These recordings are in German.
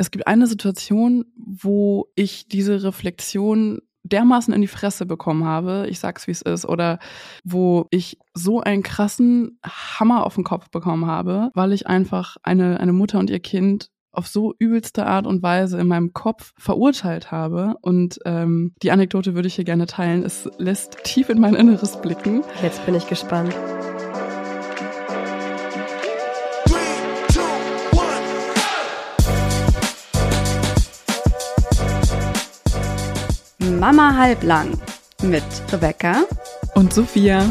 es gibt eine Situation, wo ich diese Reflexion dermaßen in die Fresse bekommen habe, ich sag's wie es ist, oder wo ich so einen krassen Hammer auf den Kopf bekommen habe, weil ich einfach eine, eine Mutter und ihr Kind auf so übelste Art und Weise in meinem Kopf verurteilt habe. Und ähm, die Anekdote würde ich hier gerne teilen. Es lässt tief in mein Inneres blicken. Jetzt bin ich gespannt. Mama halblang mit Rebecca und Sophia.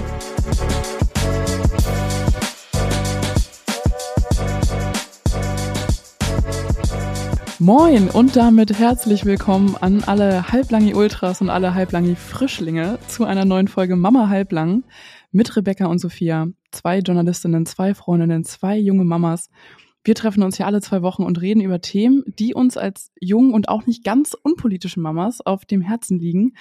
Moin und damit herzlich willkommen an alle Halblangi Ultras und alle Halblangi Frischlinge zu einer neuen Folge Mama Halblang mit Rebecca und Sophia. Zwei Journalistinnen, zwei Freundinnen, zwei junge Mamas wir treffen uns hier alle zwei Wochen und reden über Themen, die uns als jungen und auch nicht ganz unpolitischen Mamas auf dem Herzen liegen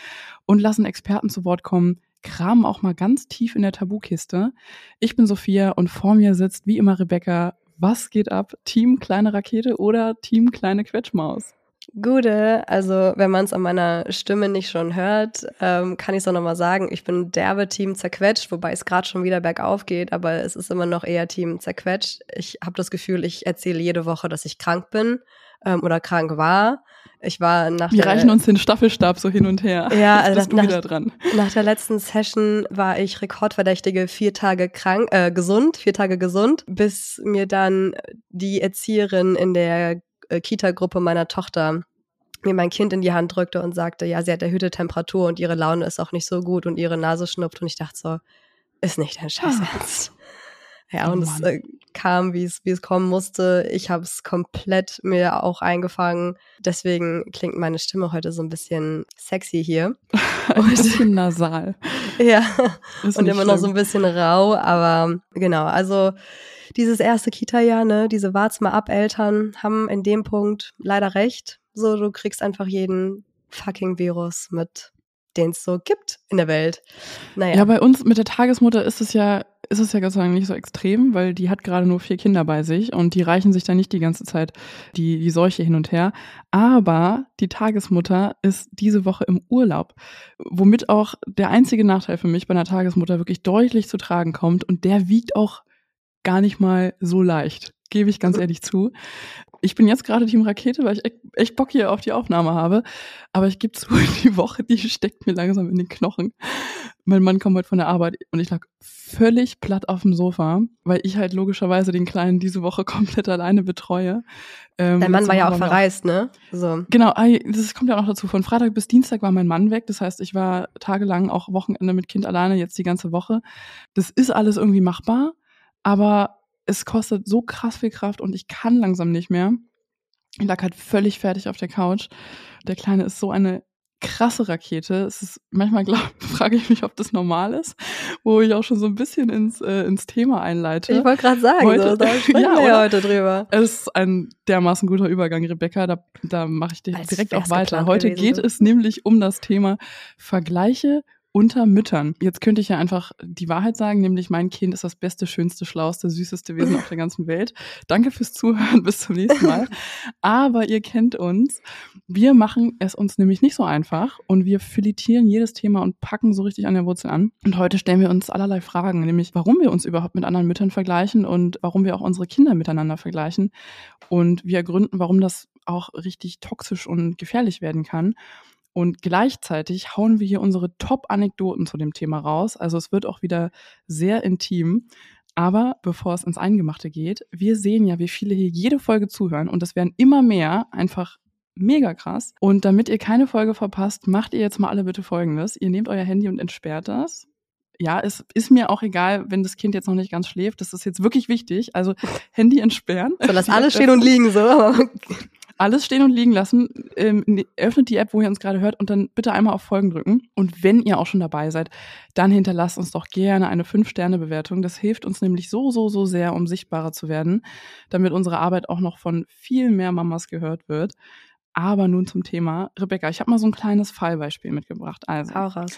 und lassen Experten zu Wort kommen, kramen auch mal ganz tief in der Tabukiste. Ich bin Sophia und vor mir sitzt wie immer Rebecca. Was geht ab? Team kleine Rakete oder Team kleine Quetschmaus? Gute, also wenn man es an meiner Stimme nicht schon hört, ähm, kann ich es auch nochmal sagen. Ich bin derbe Team zerquetscht, wobei es gerade schon wieder bergauf geht, aber es ist immer noch eher Team zerquetscht. Ich habe das Gefühl, ich erzähle jede Woche, dass ich krank bin ähm, oder krank war. Ich war nach Wir reichen uns den Staffelstab so hin und her. Ja, also das, nach, dran. nach der letzten Session war ich rekordverdächtige vier Tage krank, äh, gesund, vier Tage gesund, bis mir dann die Erzieherin in der äh, Kita-Gruppe meiner Tochter mir mein Kind in die Hand drückte und sagte, ja, sie hat erhöhte Temperatur und ihre Laune ist auch nicht so gut und ihre Nase schnupft und ich dachte so, ist nicht dein Scheiß ah. Ernst. Ja, oh, und es äh, kam, wie es wie es kommen musste. Ich habe es komplett mir auch eingefangen. Deswegen klingt meine Stimme heute so ein bisschen sexy hier. ein bisschen nasal. ja, ist und immer schlimm. noch so ein bisschen rau, aber genau, also dieses erste Kita-Jahr, ne, diese Warts mal ab Eltern haben in dem Punkt leider recht. So, du kriegst einfach jeden fucking Virus mit, den es so gibt in der Welt. Naja. Ja, bei uns mit der Tagesmutter ist es ja, ist es ja Gott sei Dank nicht so extrem, weil die hat gerade nur vier Kinder bei sich und die reichen sich da nicht die ganze Zeit die, die Seuche hin und her. Aber die Tagesmutter ist diese Woche im Urlaub, womit auch der einzige Nachteil für mich bei einer Tagesmutter wirklich deutlich zu tragen kommt und der wiegt auch gar nicht mal so leicht, gebe ich ganz mhm. ehrlich zu. Ich bin jetzt gerade Team Rakete, weil ich echt Bock hier auf die Aufnahme habe. Aber ich gebe zu, die Woche, die steckt mir langsam in den Knochen. Mein Mann kommt heute von der Arbeit und ich lag völlig platt auf dem Sofa, weil ich halt logischerweise den Kleinen diese Woche komplett alleine betreue. Ähm, Dein Mann war ja auch verreist, ne? So. Genau, das kommt ja auch noch dazu. Von Freitag bis Dienstag war mein Mann weg. Das heißt, ich war tagelang auch Wochenende mit Kind alleine, jetzt die ganze Woche. Das ist alles irgendwie machbar aber es kostet so krass viel Kraft und ich kann langsam nicht mehr. Ich lag halt völlig fertig auf der Couch. Der Kleine ist so eine krasse Rakete. Es ist manchmal frage ich mich, ob das normal ist, wo ich auch schon so ein bisschen ins, äh, ins Thema einleite. Ich wollte gerade sagen, heute, so, da sprechen ja, wir heute drüber. Es ist ein dermaßen guter Übergang, Rebecca. Da, da mache ich direkt auch weiter. Heute geht sind. es nämlich um das Thema Vergleiche unter Müttern. Jetzt könnte ich ja einfach die Wahrheit sagen, nämlich mein Kind ist das beste, schönste, schlauste, süßeste Wesen auf der ganzen Welt. Danke fürs Zuhören, bis zum nächsten Mal. Aber ihr kennt uns. Wir machen es uns nämlich nicht so einfach und wir filetieren jedes Thema und packen so richtig an der Wurzel an. Und heute stellen wir uns allerlei Fragen, nämlich warum wir uns überhaupt mit anderen Müttern vergleichen und warum wir auch unsere Kinder miteinander vergleichen. Und wir ergründen, warum das auch richtig toxisch und gefährlich werden kann. Und gleichzeitig hauen wir hier unsere Top-Anekdoten zu dem Thema raus. Also es wird auch wieder sehr intim. Aber bevor es ins Eingemachte geht, wir sehen ja, wie viele hier jede Folge zuhören und es werden immer mehr, einfach mega krass. Und damit ihr keine Folge verpasst, macht ihr jetzt mal alle bitte Folgendes. Ihr nehmt euer Handy und entsperrt das. Ja, es ist mir auch egal, wenn das Kind jetzt noch nicht ganz schläft. Das ist jetzt wirklich wichtig. Also Handy entsperren. So, lass alles stehen und liegen so alles stehen und liegen lassen. Ähm, ne, öffnet die App, wo ihr uns gerade hört und dann bitte einmal auf Folgen drücken. Und wenn ihr auch schon dabei seid, dann hinterlasst uns doch gerne eine 5-Sterne-Bewertung. Das hilft uns nämlich so, so, so sehr, um sichtbarer zu werden, damit unsere Arbeit auch noch von viel mehr Mamas gehört wird. Aber nun zum Thema. Rebecca, ich habe mal so ein kleines Fallbeispiel mitgebracht. Also, Hau raus.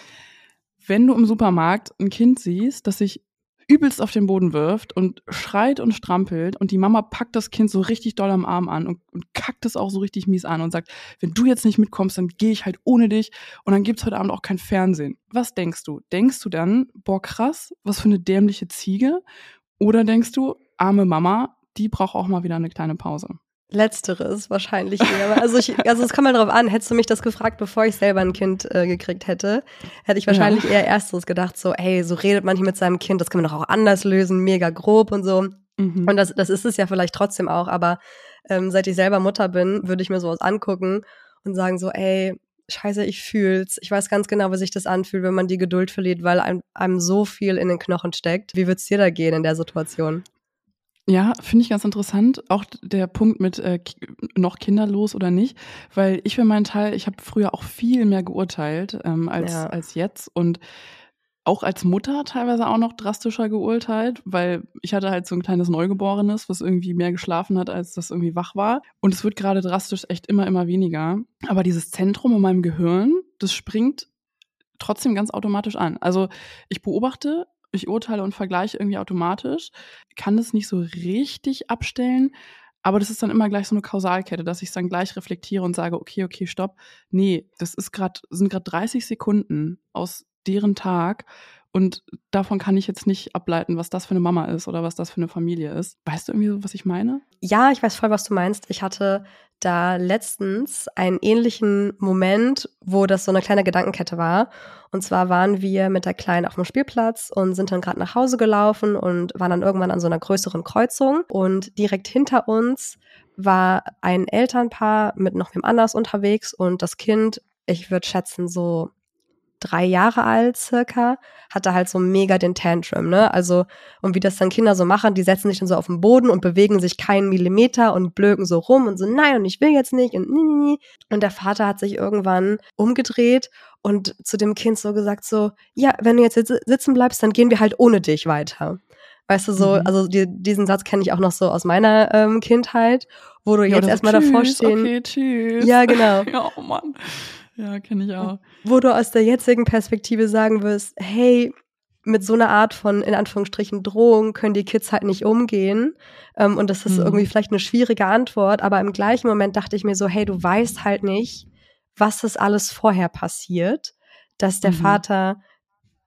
wenn du im Supermarkt ein Kind siehst, das sich übelst auf den Boden wirft und schreit und strampelt und die Mama packt das Kind so richtig doll am Arm an und, und kackt es auch so richtig mies an und sagt, wenn du jetzt nicht mitkommst, dann gehe ich halt ohne dich und dann gibt's heute Abend auch kein Fernsehen. Was denkst du? Denkst du dann, boah krass, was für eine dämliche Ziege? Oder denkst du, arme Mama, die braucht auch mal wieder eine kleine Pause? Letzteres wahrscheinlich eher. Also, ich, also es kommt mal drauf an, hättest du mich das gefragt, bevor ich selber ein Kind äh, gekriegt hätte, hätte ich wahrscheinlich ja. eher ersteres gedacht, so, ey, so redet man hier mit seinem Kind, das kann man doch auch anders lösen, mega grob und so. Mhm. Und das, das ist es ja vielleicht trotzdem auch, aber ähm, seit ich selber Mutter bin, würde ich mir sowas angucken und sagen so, ey, scheiße, ich fühl's. Ich weiß ganz genau, wie sich das anfühlt, wenn man die Geduld verliert, weil einem, einem so viel in den Knochen steckt. Wie wird's dir da gehen in der Situation? Ja, finde ich ganz interessant. Auch der Punkt mit äh, noch kinderlos oder nicht, weil ich für meinen Teil, ich habe früher auch viel mehr geurteilt ähm, als, ja. als jetzt und auch als Mutter teilweise auch noch drastischer geurteilt, weil ich hatte halt so ein kleines Neugeborenes, was irgendwie mehr geschlafen hat, als das irgendwie wach war. Und es wird gerade drastisch echt immer, immer weniger. Aber dieses Zentrum in meinem Gehirn, das springt trotzdem ganz automatisch an. Also ich beobachte ich urteile und vergleiche irgendwie automatisch, kann das nicht so richtig abstellen. Aber das ist dann immer gleich so eine Kausalkette, dass ich es dann gleich reflektiere und sage, okay, okay, stopp. Nee, das ist gerade, sind gerade 30 Sekunden aus deren Tag und davon kann ich jetzt nicht ableiten, was das für eine Mama ist oder was das für eine Familie ist. Weißt du irgendwie, was ich meine? Ja, ich weiß voll, was du meinst. Ich hatte da letztens einen ähnlichen Moment, wo das so eine kleine Gedankenkette war. Und zwar waren wir mit der Kleinen auf dem Spielplatz und sind dann gerade nach Hause gelaufen und waren dann irgendwann an so einer größeren Kreuzung. Und direkt hinter uns war ein Elternpaar mit noch wem anders unterwegs und das Kind, ich würde schätzen, so drei Jahre alt circa, hatte halt so mega den Tantrum, ne? Also, und wie das dann Kinder so machen, die setzen sich dann so auf den Boden und bewegen sich keinen Millimeter und blöken so rum und so, nein, und ich will jetzt nicht und nie, nie, nie. Und der Vater hat sich irgendwann umgedreht und zu dem Kind so gesagt so, ja, wenn du jetzt sitzen bleibst, dann gehen wir halt ohne dich weiter. Weißt du, so, mhm. also die, diesen Satz kenne ich auch noch so aus meiner ähm, Kindheit, wo du ja, jetzt erstmal davor stehen. Okay, tschüss. Ja, genau. ja, oh Mann. Ja, kenne ich auch. Wo du aus der jetzigen Perspektive sagen wirst, hey, mit so einer Art von, in Anführungsstrichen, Drohung können die Kids halt nicht umgehen. Ähm, und das ist mhm. irgendwie vielleicht eine schwierige Antwort, aber im gleichen Moment dachte ich mir so, hey, du weißt halt nicht, was das alles vorher passiert, dass der mhm. Vater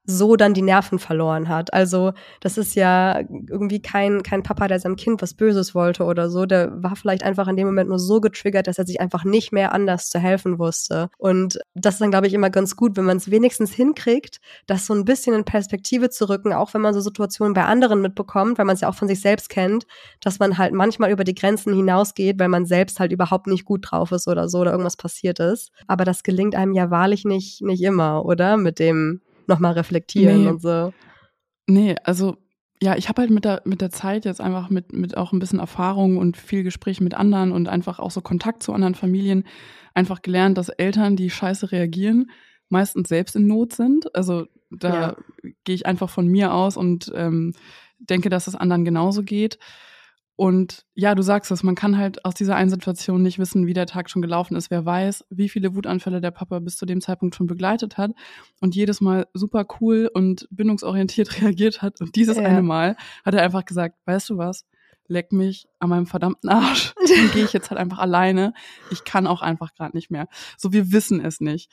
so dann die Nerven verloren hat. Also das ist ja irgendwie kein, kein Papa, der seinem Kind was Böses wollte oder so. Der war vielleicht einfach in dem Moment nur so getriggert, dass er sich einfach nicht mehr anders zu helfen wusste. Und das ist dann, glaube ich, immer ganz gut, wenn man es wenigstens hinkriegt, das so ein bisschen in Perspektive zu rücken, auch wenn man so Situationen bei anderen mitbekommt, weil man es ja auch von sich selbst kennt, dass man halt manchmal über die Grenzen hinausgeht, weil man selbst halt überhaupt nicht gut drauf ist oder so oder irgendwas passiert ist. Aber das gelingt einem ja wahrlich nicht, nicht immer, oder? Mit dem nochmal reflektieren nee. und so. Nee, also ja, ich habe halt mit der, mit der Zeit jetzt einfach mit, mit auch ein bisschen Erfahrung und viel Gespräch mit anderen und einfach auch so Kontakt zu anderen Familien einfach gelernt, dass Eltern, die scheiße reagieren, meistens selbst in Not sind. Also da ja. gehe ich einfach von mir aus und ähm, denke, dass es anderen genauso geht. Und ja, du sagst es, man kann halt aus dieser einen Situation nicht wissen, wie der Tag schon gelaufen ist. Wer weiß, wie viele Wutanfälle der Papa bis zu dem Zeitpunkt schon begleitet hat und jedes Mal super cool und bindungsorientiert reagiert hat. Und dieses ja. eine Mal hat er einfach gesagt, weißt du was? Leck mich an meinem verdammten Arsch. Dann gehe ich jetzt halt einfach alleine. Ich kann auch einfach gerade nicht mehr. So, wir wissen es nicht.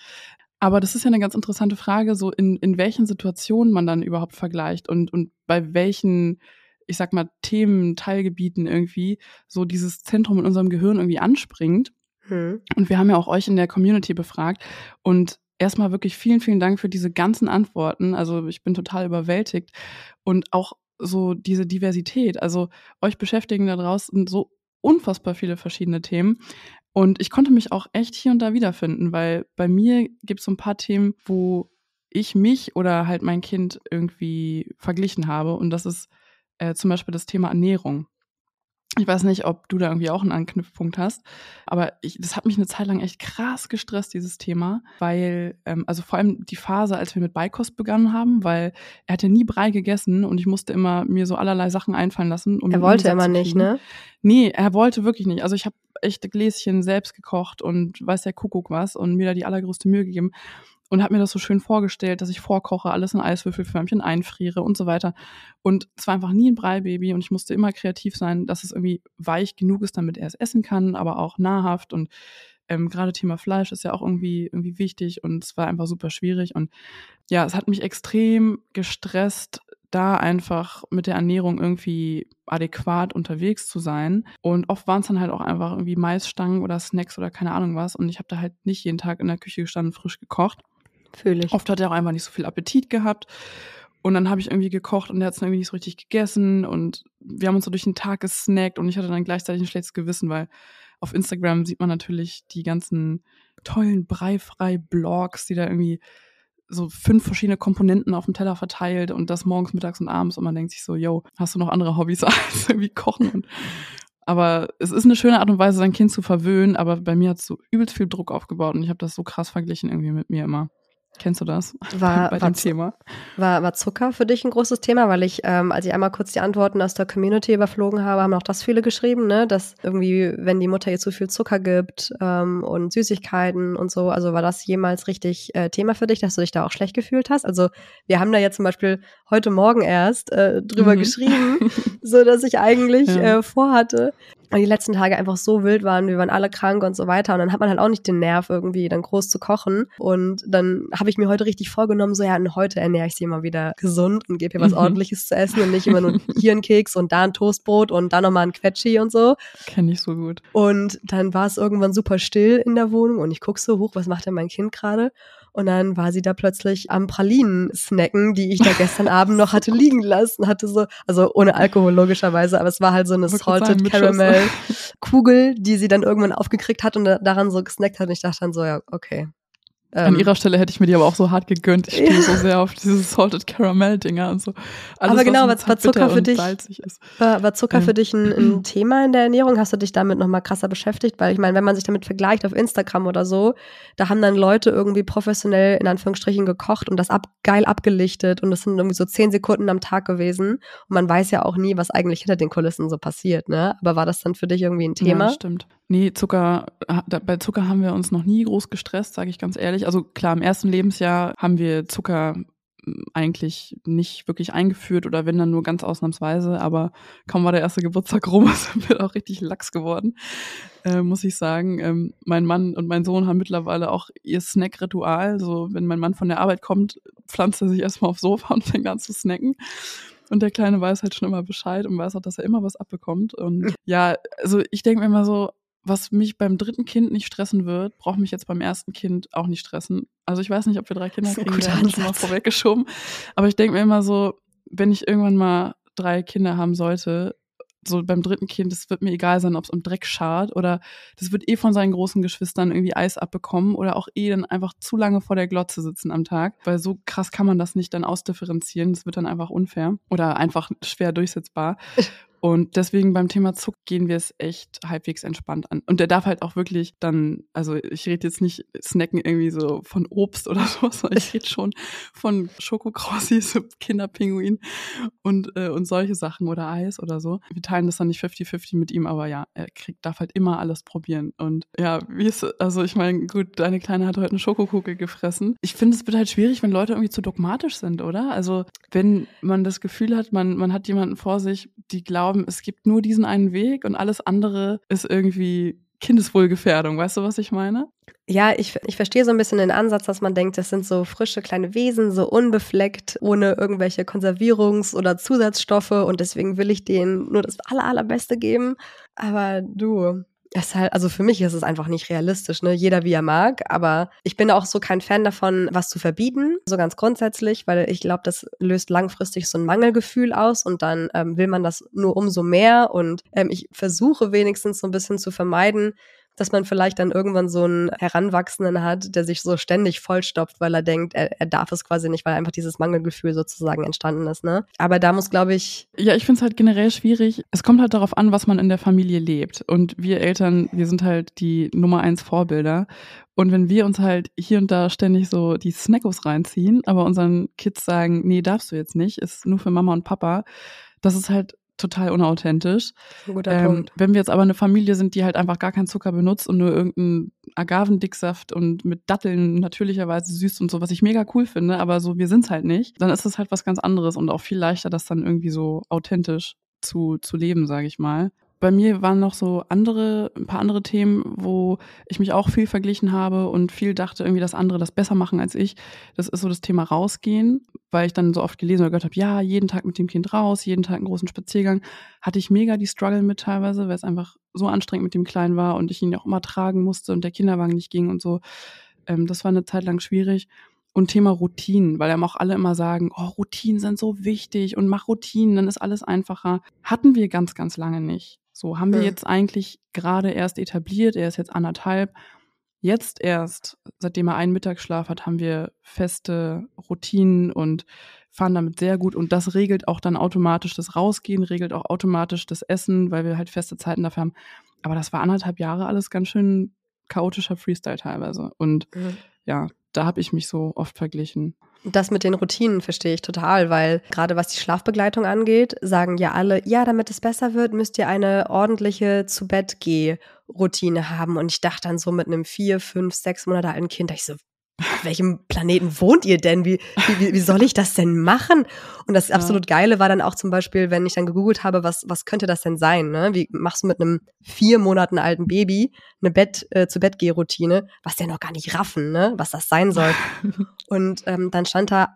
Aber das ist ja eine ganz interessante Frage, so in, in welchen Situationen man dann überhaupt vergleicht und, und bei welchen ich sag mal, Themen, Teilgebieten irgendwie so dieses Zentrum in unserem Gehirn irgendwie anspringt. Hm. Und wir haben ja auch euch in der Community befragt und erstmal wirklich vielen, vielen Dank für diese ganzen Antworten. Also ich bin total überwältigt und auch so diese Diversität. Also euch beschäftigen da draußen so unfassbar viele verschiedene Themen. Und ich konnte mich auch echt hier und da wiederfinden, weil bei mir gibt es so ein paar Themen, wo ich mich oder halt mein Kind irgendwie verglichen habe. Und das ist äh, zum Beispiel das Thema Ernährung. Ich weiß nicht, ob du da irgendwie auch einen Anknüpfpunkt hast, aber ich, das hat mich eine Zeit lang echt krass gestresst, dieses Thema, weil, ähm, also vor allem die Phase, als wir mit Beikost begonnen haben, weil er hat ja nie Brei gegessen und ich musste immer mir so allerlei Sachen einfallen lassen. Um er wollte immer nicht, ne? Nee, er wollte wirklich nicht. Also ich habe echt Gläschen selbst gekocht und weiß der Kuckuck was und mir da die allergrößte Mühe gegeben. Und habe mir das so schön vorgestellt, dass ich vorkoche, alles in Eiswürfelförmchen einfriere und so weiter. Und es war einfach nie ein Breibaby und ich musste immer kreativ sein, dass es irgendwie weich genug ist, damit er es essen kann, aber auch nahrhaft und ähm, gerade Thema Fleisch ist ja auch irgendwie, irgendwie wichtig und es war einfach super schwierig. Und ja, es hat mich extrem gestresst, da einfach mit der Ernährung irgendwie adäquat unterwegs zu sein. Und oft waren es dann halt auch einfach irgendwie Maisstangen oder Snacks oder keine Ahnung was. Und ich habe da halt nicht jeden Tag in der Küche gestanden, frisch gekocht. Fühle ich. Oft hat er auch einfach nicht so viel Appetit gehabt. Und dann habe ich irgendwie gekocht und er hat es irgendwie nicht so richtig gegessen. Und wir haben uns so durch den Tag gesnackt und ich hatte dann gleichzeitig ein schlechtes Gewissen, weil auf Instagram sieht man natürlich die ganzen tollen breifrei Blogs, die da irgendwie so fünf verschiedene Komponenten auf dem Teller verteilt und das morgens, mittags und abends und man denkt sich so, yo, hast du noch andere Hobbys als irgendwie kochen? Und, aber es ist eine schöne Art und Weise, sein Kind zu verwöhnen, aber bei mir hat es so übelst viel Druck aufgebaut und ich habe das so krass verglichen irgendwie mit mir immer. Kennst du das? War, bei dem Thema? War, war Zucker für dich ein großes Thema? Weil ich, ähm, als ich einmal kurz die Antworten aus der Community überflogen habe, haben auch das viele geschrieben, ne? Dass irgendwie, wenn die Mutter ihr zu viel Zucker gibt ähm, und Süßigkeiten und so, also war das jemals richtig äh, Thema für dich, dass du dich da auch schlecht gefühlt hast? Also wir haben da jetzt zum Beispiel heute Morgen erst äh, drüber mhm. geschrieben, so dass ich eigentlich ja. äh, vorhatte, und die letzten Tage einfach so wild waren, wir waren alle krank und so weiter. Und dann hat man halt auch nicht den Nerv, irgendwie dann groß zu kochen. Und dann habe ich mir heute richtig vorgenommen, so ja, und heute ernähre ich sie immer wieder gesund und gebe ihr was mhm. ordentliches zu essen und nicht immer nur hier ein Keks und da ein Toastbrot und da nochmal ein Quetschi und so. Kenne ich so gut. Und dann war es irgendwann super still in der Wohnung und ich gucke so hoch, was macht denn mein Kind gerade? Und dann war sie da plötzlich am Pralinen snacken, die ich da gestern Abend noch hatte liegen lassen. Hatte so, also ohne Alkohol logischerweise, aber es war halt so eine Salted Caramel Kugel, die sie dann irgendwann aufgekriegt hat und daran so gesnackt hat. Und ich dachte dann so, ja, okay, an ähm, ihrer Stelle hätte ich mir die aber auch so hart gegönnt. Ich stehe ja. so sehr auf diese Salted Caramel Dinger und so. Alles, aber genau, was war Zucker für dich? War, war, Zucker ähm. für dich ein, ein, Thema in der Ernährung? Hast du dich damit nochmal krasser beschäftigt? Weil ich meine, wenn man sich damit vergleicht auf Instagram oder so, da haben dann Leute irgendwie professionell in Anführungsstrichen gekocht und das ab, geil abgelichtet und das sind irgendwie so zehn Sekunden am Tag gewesen. Und man weiß ja auch nie, was eigentlich hinter den Kulissen so passiert, ne? Aber war das dann für dich irgendwie ein Thema? Ja, stimmt. Nee, Zucker, bei Zucker haben wir uns noch nie groß gestresst, sage ich ganz ehrlich. Also klar, im ersten Lebensjahr haben wir Zucker hm, eigentlich nicht wirklich eingeführt oder wenn dann nur ganz ausnahmsweise, aber kaum war der erste Geburtstag rum, sind wir auch richtig lax geworden, äh, muss ich sagen. Ähm, mein Mann und mein Sohn haben mittlerweile auch ihr Snack-Ritual. So, wenn mein Mann von der Arbeit kommt, pflanzt er sich erstmal aufs Sofa und fängt an zu snacken. Und der Kleine weiß halt schon immer Bescheid und weiß auch, dass er immer was abbekommt. Und ja, also ich denke mir immer so, was mich beim dritten Kind nicht stressen wird, braucht mich jetzt beim ersten Kind auch nicht stressen. Also ich weiß nicht, ob wir drei Kinder kriegen, wir haben schon mal vorweggeschoben. Aber ich denke mir immer so, wenn ich irgendwann mal drei Kinder haben sollte, so beim dritten Kind, es wird mir egal sein, ob es um Dreck schart oder das wird eh von seinen großen Geschwistern irgendwie Eis abbekommen oder auch eh dann einfach zu lange vor der Glotze sitzen am Tag, weil so krass kann man das nicht dann ausdifferenzieren. Das wird dann einfach unfair oder einfach schwer durchsetzbar. Und deswegen beim Thema Zucker gehen wir es echt halbwegs entspannt an. Und der darf halt auch wirklich dann, also ich rede jetzt nicht snacken irgendwie so von Obst oder sowas, sondern ich rede schon von Schokokrossis, Kinderpinguin und, äh, und solche Sachen oder Eis oder so. Wir teilen das dann nicht 50-50 mit ihm, aber ja, er kriegt, darf halt immer alles probieren. Und ja, wie ist, also ich meine, gut, deine Kleine hat heute eine Schokokugel gefressen. Ich finde, es wird halt schwierig, wenn Leute irgendwie zu dogmatisch sind, oder? Also wenn man das Gefühl hat, man, man hat jemanden vor sich, die glauben, glauben, es gibt nur diesen einen Weg und alles andere ist irgendwie Kindeswohlgefährdung. Weißt du, was ich meine? Ja, ich, ich verstehe so ein bisschen den Ansatz, dass man denkt, das sind so frische kleine Wesen, so unbefleckt, ohne irgendwelche Konservierungs- oder Zusatzstoffe und deswegen will ich denen nur das aller, allerbeste geben. Aber du, ist halt, also für mich ist es einfach nicht realistisch, ne? Jeder wie er mag, aber ich bin auch so kein Fan davon, was zu verbieten, so ganz grundsätzlich, weil ich glaube, das löst langfristig so ein Mangelgefühl aus und dann ähm, will man das nur umso mehr und ähm, ich versuche wenigstens so ein bisschen zu vermeiden, dass man vielleicht dann irgendwann so einen Heranwachsenden hat, der sich so ständig vollstopft, weil er denkt, er, er darf es quasi nicht, weil einfach dieses Mangelgefühl sozusagen entstanden ist. Ne? Aber da muss, glaube ich. Ja, ich finde es halt generell schwierig. Es kommt halt darauf an, was man in der Familie lebt. Und wir Eltern, wir sind halt die Nummer eins Vorbilder. Und wenn wir uns halt hier und da ständig so die Snackos reinziehen, aber unseren Kids sagen, nee, darfst du jetzt nicht, ist nur für Mama und Papa, das ist halt total unauthentisch. Guter ähm, Punkt. Wenn wir jetzt aber eine Familie sind, die halt einfach gar keinen Zucker benutzt und nur irgendeinen Agavendicksaft und mit Datteln natürlicherweise süß und so, was ich mega cool finde, aber so, wir sind's halt nicht, dann ist es halt was ganz anderes und auch viel leichter, das dann irgendwie so authentisch zu, zu leben, sage ich mal bei mir waren noch so andere, ein paar andere Themen, wo ich mich auch viel verglichen habe und viel dachte irgendwie, dass andere das besser machen als ich. Das ist so das Thema rausgehen, weil ich dann so oft gelesen oder gehört habe, ja, jeden Tag mit dem Kind raus, jeden Tag einen großen Spaziergang. Hatte ich mega die Struggle mit teilweise, weil es einfach so anstrengend mit dem Kleinen war und ich ihn auch immer tragen musste und der Kinderwagen nicht ging und so. Ähm, das war eine Zeit lang schwierig. Und Thema Routinen, weil ja auch alle immer sagen, oh, Routinen sind so wichtig und mach Routinen, dann ist alles einfacher. Hatten wir ganz, ganz lange nicht. So haben wir jetzt eigentlich gerade erst etabliert, er ist jetzt anderthalb. Jetzt erst, seitdem er einen Mittagsschlaf hat, haben wir feste Routinen und fahren damit sehr gut. Und das regelt auch dann automatisch das Rausgehen, regelt auch automatisch das Essen, weil wir halt feste Zeiten dafür haben. Aber das war anderthalb Jahre alles ganz schön chaotischer Freestyle teilweise. Und mhm. ja, da habe ich mich so oft verglichen. Das mit den Routinen verstehe ich total, weil gerade was die Schlafbegleitung angeht, sagen ja alle, ja, damit es besser wird, müsst ihr eine ordentliche zu Bett geh Routine haben. Und ich dachte dann so mit einem vier, fünf, sechs Monate alten Kind, ich so, auf welchem Planeten wohnt ihr denn? Wie, wie, wie soll ich das denn machen? Und das absolut Geile war dann auch zum Beispiel, wenn ich dann gegoogelt habe, was, was könnte das denn sein? Ne? Wie machst du mit einem vier Monaten alten Baby eine Bett, äh, zu Bett Routine, was der noch gar nicht raffen, ne? was das sein soll? und ähm, dann stand da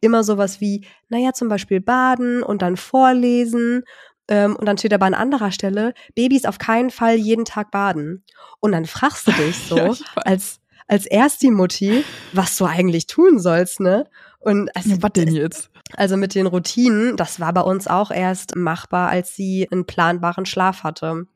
immer sowas wie, naja, zum Beispiel baden und dann vorlesen ähm, und dann steht aber an anderer Stelle, Babys auf keinen Fall jeden Tag baden. Und dann fragst du dich so, ja, als als Ersti-Mutti, was du eigentlich tun sollst, ne? Und also, ja, was denn jetzt? Also mit den Routinen, das war bei uns auch erst machbar, als sie einen planbaren Schlaf hatte.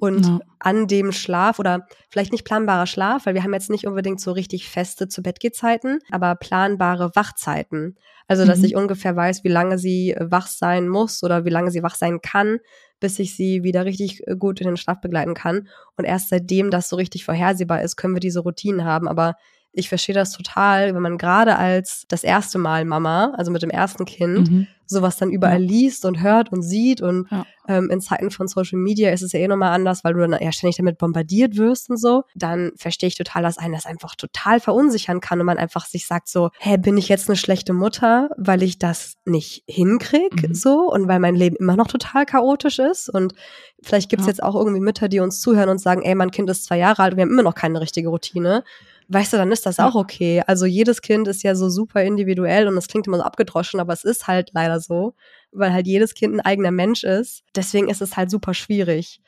Und ja. an dem Schlaf oder vielleicht nicht planbarer Schlaf, weil wir haben jetzt nicht unbedingt so richtig feste zu Bett Zeiten, aber planbare Wachzeiten. Also, dass mhm. ich ungefähr weiß, wie lange sie wach sein muss oder wie lange sie wach sein kann, bis ich sie wieder richtig äh, gut in den Schlaf begleiten kann. Und erst seitdem das so richtig vorhersehbar ist, können wir diese Routinen haben. Aber ich verstehe das total, wenn man gerade als das erste Mal Mama, also mit dem ersten Kind, mhm. sowas dann überall liest und hört und sieht. Und ja. ähm, in Zeiten von Social Media ist es ja eh nochmal anders, weil du dann ja ständig damit bombardiert wirst und so. Dann verstehe ich total, dass einen das einfach total verunsichern kann und man einfach sich sagt so, hä, bin ich jetzt eine schlechte Mutter, weil ich das nicht hinkrieg mhm. so und weil mein Leben immer noch total chaotisch ist. Und vielleicht gibt's ja. jetzt auch irgendwie Mütter, die uns zuhören und sagen, ey, mein Kind ist zwei Jahre alt und wir haben immer noch keine richtige Routine weißt du, dann ist das auch okay. Also jedes Kind ist ja so super individuell und das klingt immer so abgedroschen, aber es ist halt leider so, weil halt jedes Kind ein eigener Mensch ist. Deswegen ist es halt super schwierig.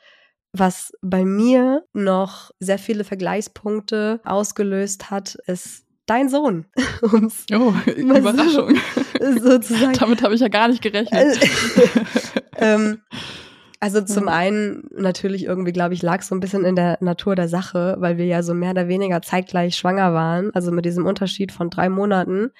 Was bei mir noch sehr viele Vergleichspunkte ausgelöst hat, ist dein Sohn. oh, Überraschung. sozusagen. Damit habe ich ja gar nicht gerechnet. ähm, also zum einen natürlich irgendwie, glaube ich, lag so ein bisschen in der Natur der Sache, weil wir ja so mehr oder weniger zeitgleich schwanger waren, also mit diesem Unterschied von drei Monaten.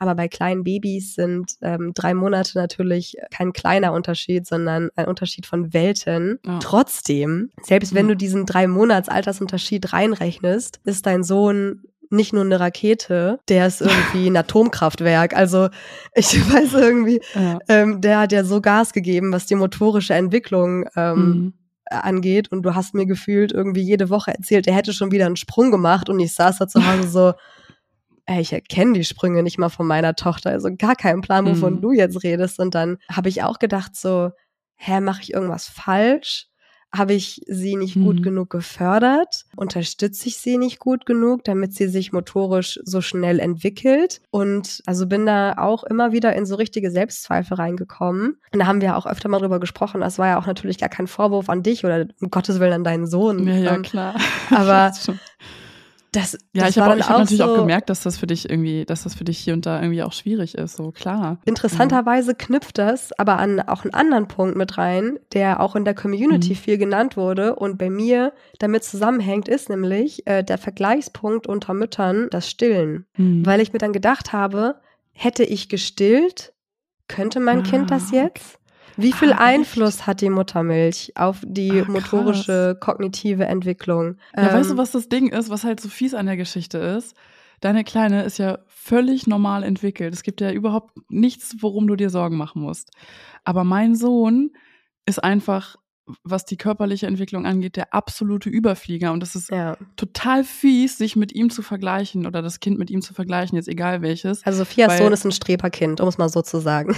Aber bei kleinen Babys sind ähm, drei Monate natürlich kein kleiner Unterschied, sondern ein Unterschied von Welten. Ja. Trotzdem, selbst wenn du diesen drei Monats Altersunterschied reinrechnest, ist dein Sohn nicht nur eine Rakete, der ist irgendwie ein Atomkraftwerk. Also ich weiß irgendwie, ja. ähm, der hat ja so Gas gegeben, was die motorische Entwicklung ähm, mhm. angeht. Und du hast mir gefühlt irgendwie jede Woche erzählt, er hätte schon wieder einen Sprung gemacht und ich saß da zu Hause so, ey, ich erkenne die Sprünge nicht mal von meiner Tochter, also gar keinen Plan, wovon mhm. du jetzt redest. Und dann habe ich auch gedacht so, hä, mache ich irgendwas falsch? Habe ich sie nicht mhm. gut genug gefördert? Unterstütze ich sie nicht gut genug, damit sie sich motorisch so schnell entwickelt? Und also bin da auch immer wieder in so richtige Selbstzweifel reingekommen. Und da haben wir auch öfter mal drüber gesprochen. Das war ja auch natürlich gar kein Vorwurf an dich oder um Gottes Willen an deinen Sohn. Ja, ja, ähm, klar. Aber das, ja, das ich habe hab natürlich so auch gemerkt, dass das für dich irgendwie, dass das für dich hier und da irgendwie auch schwierig ist, so klar. Interessanterweise knüpft das aber an auch einen anderen Punkt mit rein, der auch in der Community mhm. viel genannt wurde und bei mir damit zusammenhängt, ist nämlich äh, der Vergleichspunkt unter Müttern das Stillen. Mhm. Weil ich mir dann gedacht habe, hätte ich gestillt, könnte mein ah, Kind das jetzt? Wie viel ah, Einfluss echt? hat die Muttermilch auf die Ach, motorische, kognitive Entwicklung? Ja, ähm, weißt du, ähm, was das Ding ist, was halt so fies an der Geschichte ist? Deine Kleine ist ja völlig normal entwickelt. Es gibt ja überhaupt nichts, worum du dir Sorgen machen musst. Aber mein Sohn ist einfach was die körperliche Entwicklung angeht, der absolute Überflieger. Und das ist ja. total fies, sich mit ihm zu vergleichen oder das Kind mit ihm zu vergleichen, jetzt egal welches. Also Sophias Sohn ist ein Streberkind, um es mal so zu sagen.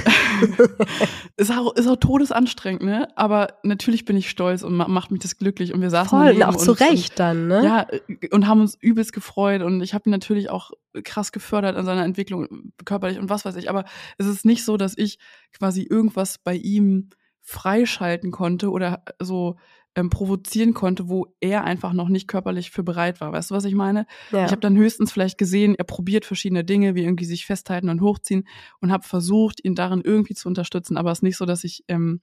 ist, auch, ist auch todesanstrengend, ne? Aber natürlich bin ich stolz und macht mich das glücklich. Und wir saßen Voll, auch zu Recht und, dann, ne? Ja, und haben uns übelst gefreut. Und ich habe ihn natürlich auch krass gefördert an seiner Entwicklung, körperlich und was weiß ich. Aber es ist nicht so, dass ich quasi irgendwas bei ihm freischalten konnte oder so ähm, provozieren konnte, wo er einfach noch nicht körperlich für bereit war. Weißt du, was ich meine? Ja. Ich habe dann höchstens vielleicht gesehen, er probiert verschiedene Dinge, wie irgendwie sich festhalten und hochziehen und habe versucht, ihn darin irgendwie zu unterstützen. Aber es ist nicht so, dass ich, ähm,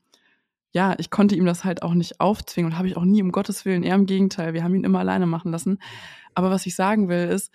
ja, ich konnte ihm das halt auch nicht aufzwingen und habe ich auch nie, um Gottes Willen, eher im Gegenteil. Wir haben ihn immer alleine machen lassen. Aber was ich sagen will, ist,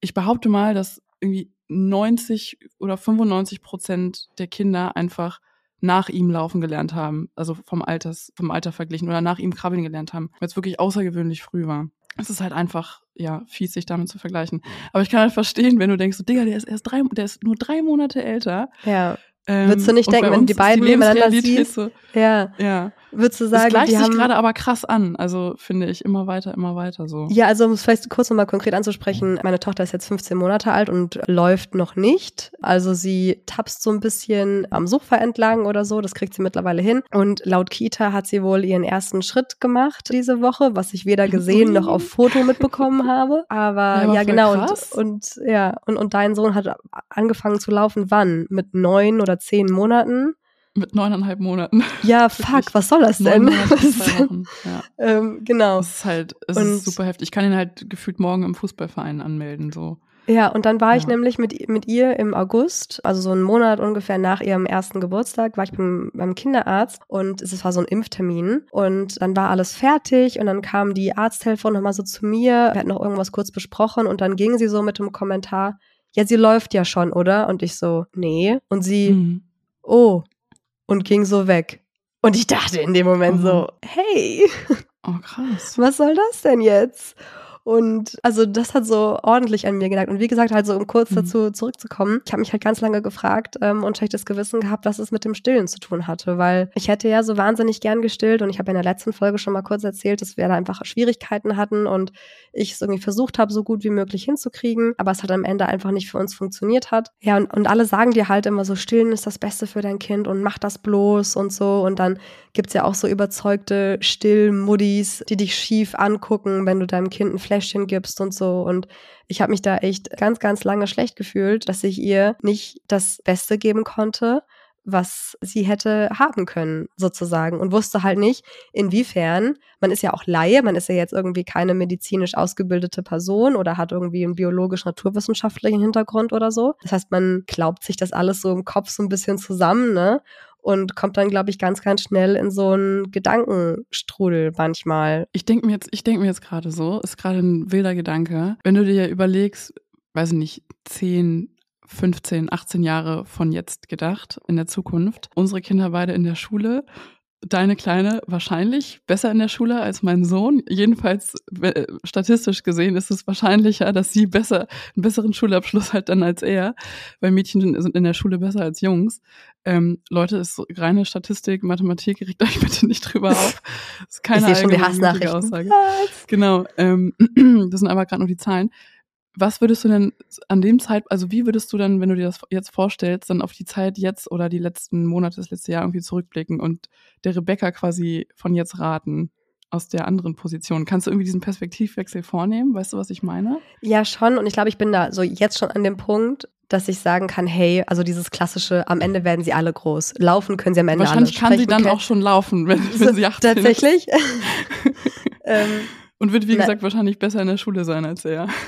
ich behaupte mal, dass irgendwie 90 oder 95 Prozent der Kinder einfach nach ihm laufen gelernt haben, also vom Alters, vom Alter verglichen oder nach ihm krabbeln gelernt haben, weil es wirklich außergewöhnlich früh war. Es ist halt einfach, ja, fies, sich damit zu vergleichen. Aber ich kann halt verstehen, wenn du denkst, so, Digga, der ist erst drei, der ist nur drei Monate älter. Ja. Ähm, Würdest du nicht denken, wenn die beiden die nebeneinander siehst? So, ja. ja. Würdest du sagen, es gleicht die sich gerade aber krass an. Also finde ich immer weiter, immer weiter so. Ja, also um es vielleicht kurz nochmal konkret anzusprechen, meine Tochter ist jetzt 15 Monate alt und läuft noch nicht. Also sie tapst so ein bisschen am Sofa entlang oder so. Das kriegt sie mittlerweile hin. Und laut Kita hat sie wohl ihren ersten Schritt gemacht diese Woche, was ich weder gesehen noch auf Foto mitbekommen habe. Aber ja, ja genau. Und, und ja, und, und dein Sohn hat angefangen zu laufen wann? Mit neun oder zehn Monaten? Mit neuneinhalb Monaten. Ja, fuck, was soll das denn? Ja. ähm, genau. Es ist halt, es ist super heftig. Ich kann ihn halt gefühlt morgen im Fußballverein anmelden, so. Ja, und dann war ja. ich nämlich mit, mit ihr im August, also so einen Monat ungefähr nach ihrem ersten Geburtstag, war ich beim, beim Kinderarzt und es war so ein Impftermin und dann war alles fertig und dann kam die Arzthelferin nochmal so zu mir, wir hatten noch irgendwas kurz besprochen und dann ging sie so mit dem Kommentar, ja, sie läuft ja schon, oder? Und ich so, nee. Und sie, mhm. oh, und ging so weg. Und ich dachte in dem Moment mhm. so, hey, oh krass. Was soll das denn jetzt? Und also das hat so ordentlich an mir gedacht. Und wie gesagt, halt so um kurz mhm. dazu zurückzukommen, ich habe mich halt ganz lange gefragt ähm, und schlechtes Gewissen gehabt, was es mit dem Stillen zu tun hatte, weil ich hätte ja so wahnsinnig gern gestillt und ich habe in der letzten Folge schon mal kurz erzählt, dass wir da einfach Schwierigkeiten hatten und ich es irgendwie versucht habe, so gut wie möglich hinzukriegen, aber es hat am Ende einfach nicht für uns funktioniert hat. Ja, und, und alle sagen dir halt immer so, stillen ist das Beste für dein Kind und mach das bloß und so. Und dann gibt's ja auch so überzeugte Stillmuddis, die dich schief angucken, wenn du deinem Kind ein Fläschchen gibst und so. Und ich habe mich da echt ganz, ganz lange schlecht gefühlt, dass ich ihr nicht das Beste geben konnte was sie hätte haben können, sozusagen. Und wusste halt nicht, inwiefern, man ist ja auch Laie, man ist ja jetzt irgendwie keine medizinisch ausgebildete Person oder hat irgendwie einen biologisch-naturwissenschaftlichen Hintergrund oder so. Das heißt, man glaubt sich das alles so im Kopf so ein bisschen zusammen, ne? Und kommt dann, glaube ich, ganz, ganz schnell in so einen Gedankenstrudel manchmal. Ich denke mir jetzt, ich denke mir jetzt gerade so, ist gerade ein wilder Gedanke. Wenn du dir überlegst, weiß ich nicht, 10, 15, 18 Jahre von jetzt gedacht, in der Zukunft. Unsere Kinder beide in der Schule deine Kleine wahrscheinlich besser in der Schule als mein Sohn. Jedenfalls äh, statistisch gesehen ist es wahrscheinlicher, dass sie besser einen besseren Schulabschluss hat dann als er, weil Mädchen sind in der Schule besser als Jungs. Ähm, Leute, ist reine Statistik, Mathematik, regt euch bitte nicht drüber auf. Das ist keine ich schon die. Aussage. Genau, ähm, das sind aber gerade nur die Zahlen. Was würdest du denn an dem Zeit, also wie würdest du dann, wenn du dir das jetzt vorstellst, dann auf die Zeit jetzt oder die letzten Monate, das letzte Jahr irgendwie zurückblicken und der Rebecca quasi von jetzt raten? aus der anderen Position. Kannst du irgendwie diesen Perspektivwechsel vornehmen? Weißt du, was ich meine? Ja, schon. Und ich glaube, ich bin da so jetzt schon an dem Punkt, dass ich sagen kann, hey, also dieses klassische, am Ende werden sie alle groß. Laufen können sie am Ende Wahrscheinlich alle. Wahrscheinlich kann sie dann auch schon laufen, wenn, wenn sie 18 Tatsächlich? ähm, und wird, wie gesagt, wahrscheinlich besser in der Schule sein als er.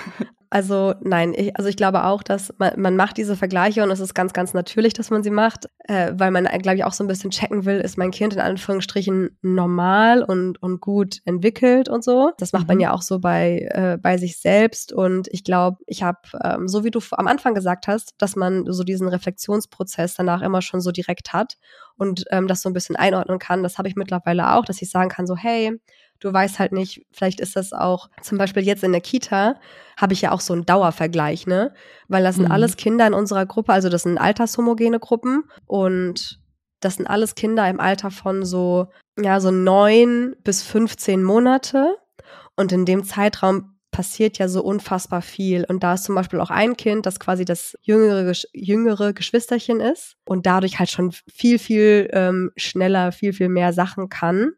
Also nein, ich, also ich glaube auch, dass man, man macht diese Vergleiche und es ist ganz, ganz natürlich, dass man sie macht, äh, weil man, glaube ich, auch so ein bisschen checken will, ist mein Kind in Anführungsstrichen normal und, und gut entwickelt und so. Das macht mhm. man ja auch so bei, äh, bei sich selbst und ich glaube, ich habe, ähm, so wie du am Anfang gesagt hast, dass man so diesen Reflexionsprozess danach immer schon so direkt hat und ähm, das so ein bisschen einordnen kann. Das habe ich mittlerweile auch, dass ich sagen kann, so hey, du weißt halt nicht, vielleicht ist das auch, zum Beispiel jetzt in der Kita, habe ich ja auch so einen Dauervergleich, ne? Weil das sind mhm. alles Kinder in unserer Gruppe, also das sind altershomogene Gruppen und Das sind alles Kinder im Alter von so, ja, so neun bis 15 Monate. Und in dem Zeitraum passiert ja so unfassbar viel. Und da ist zum Beispiel auch ein Kind, das quasi das jüngere, jüngere Geschwisterchen ist und dadurch halt schon viel, viel ähm, schneller, viel, viel mehr Sachen kann.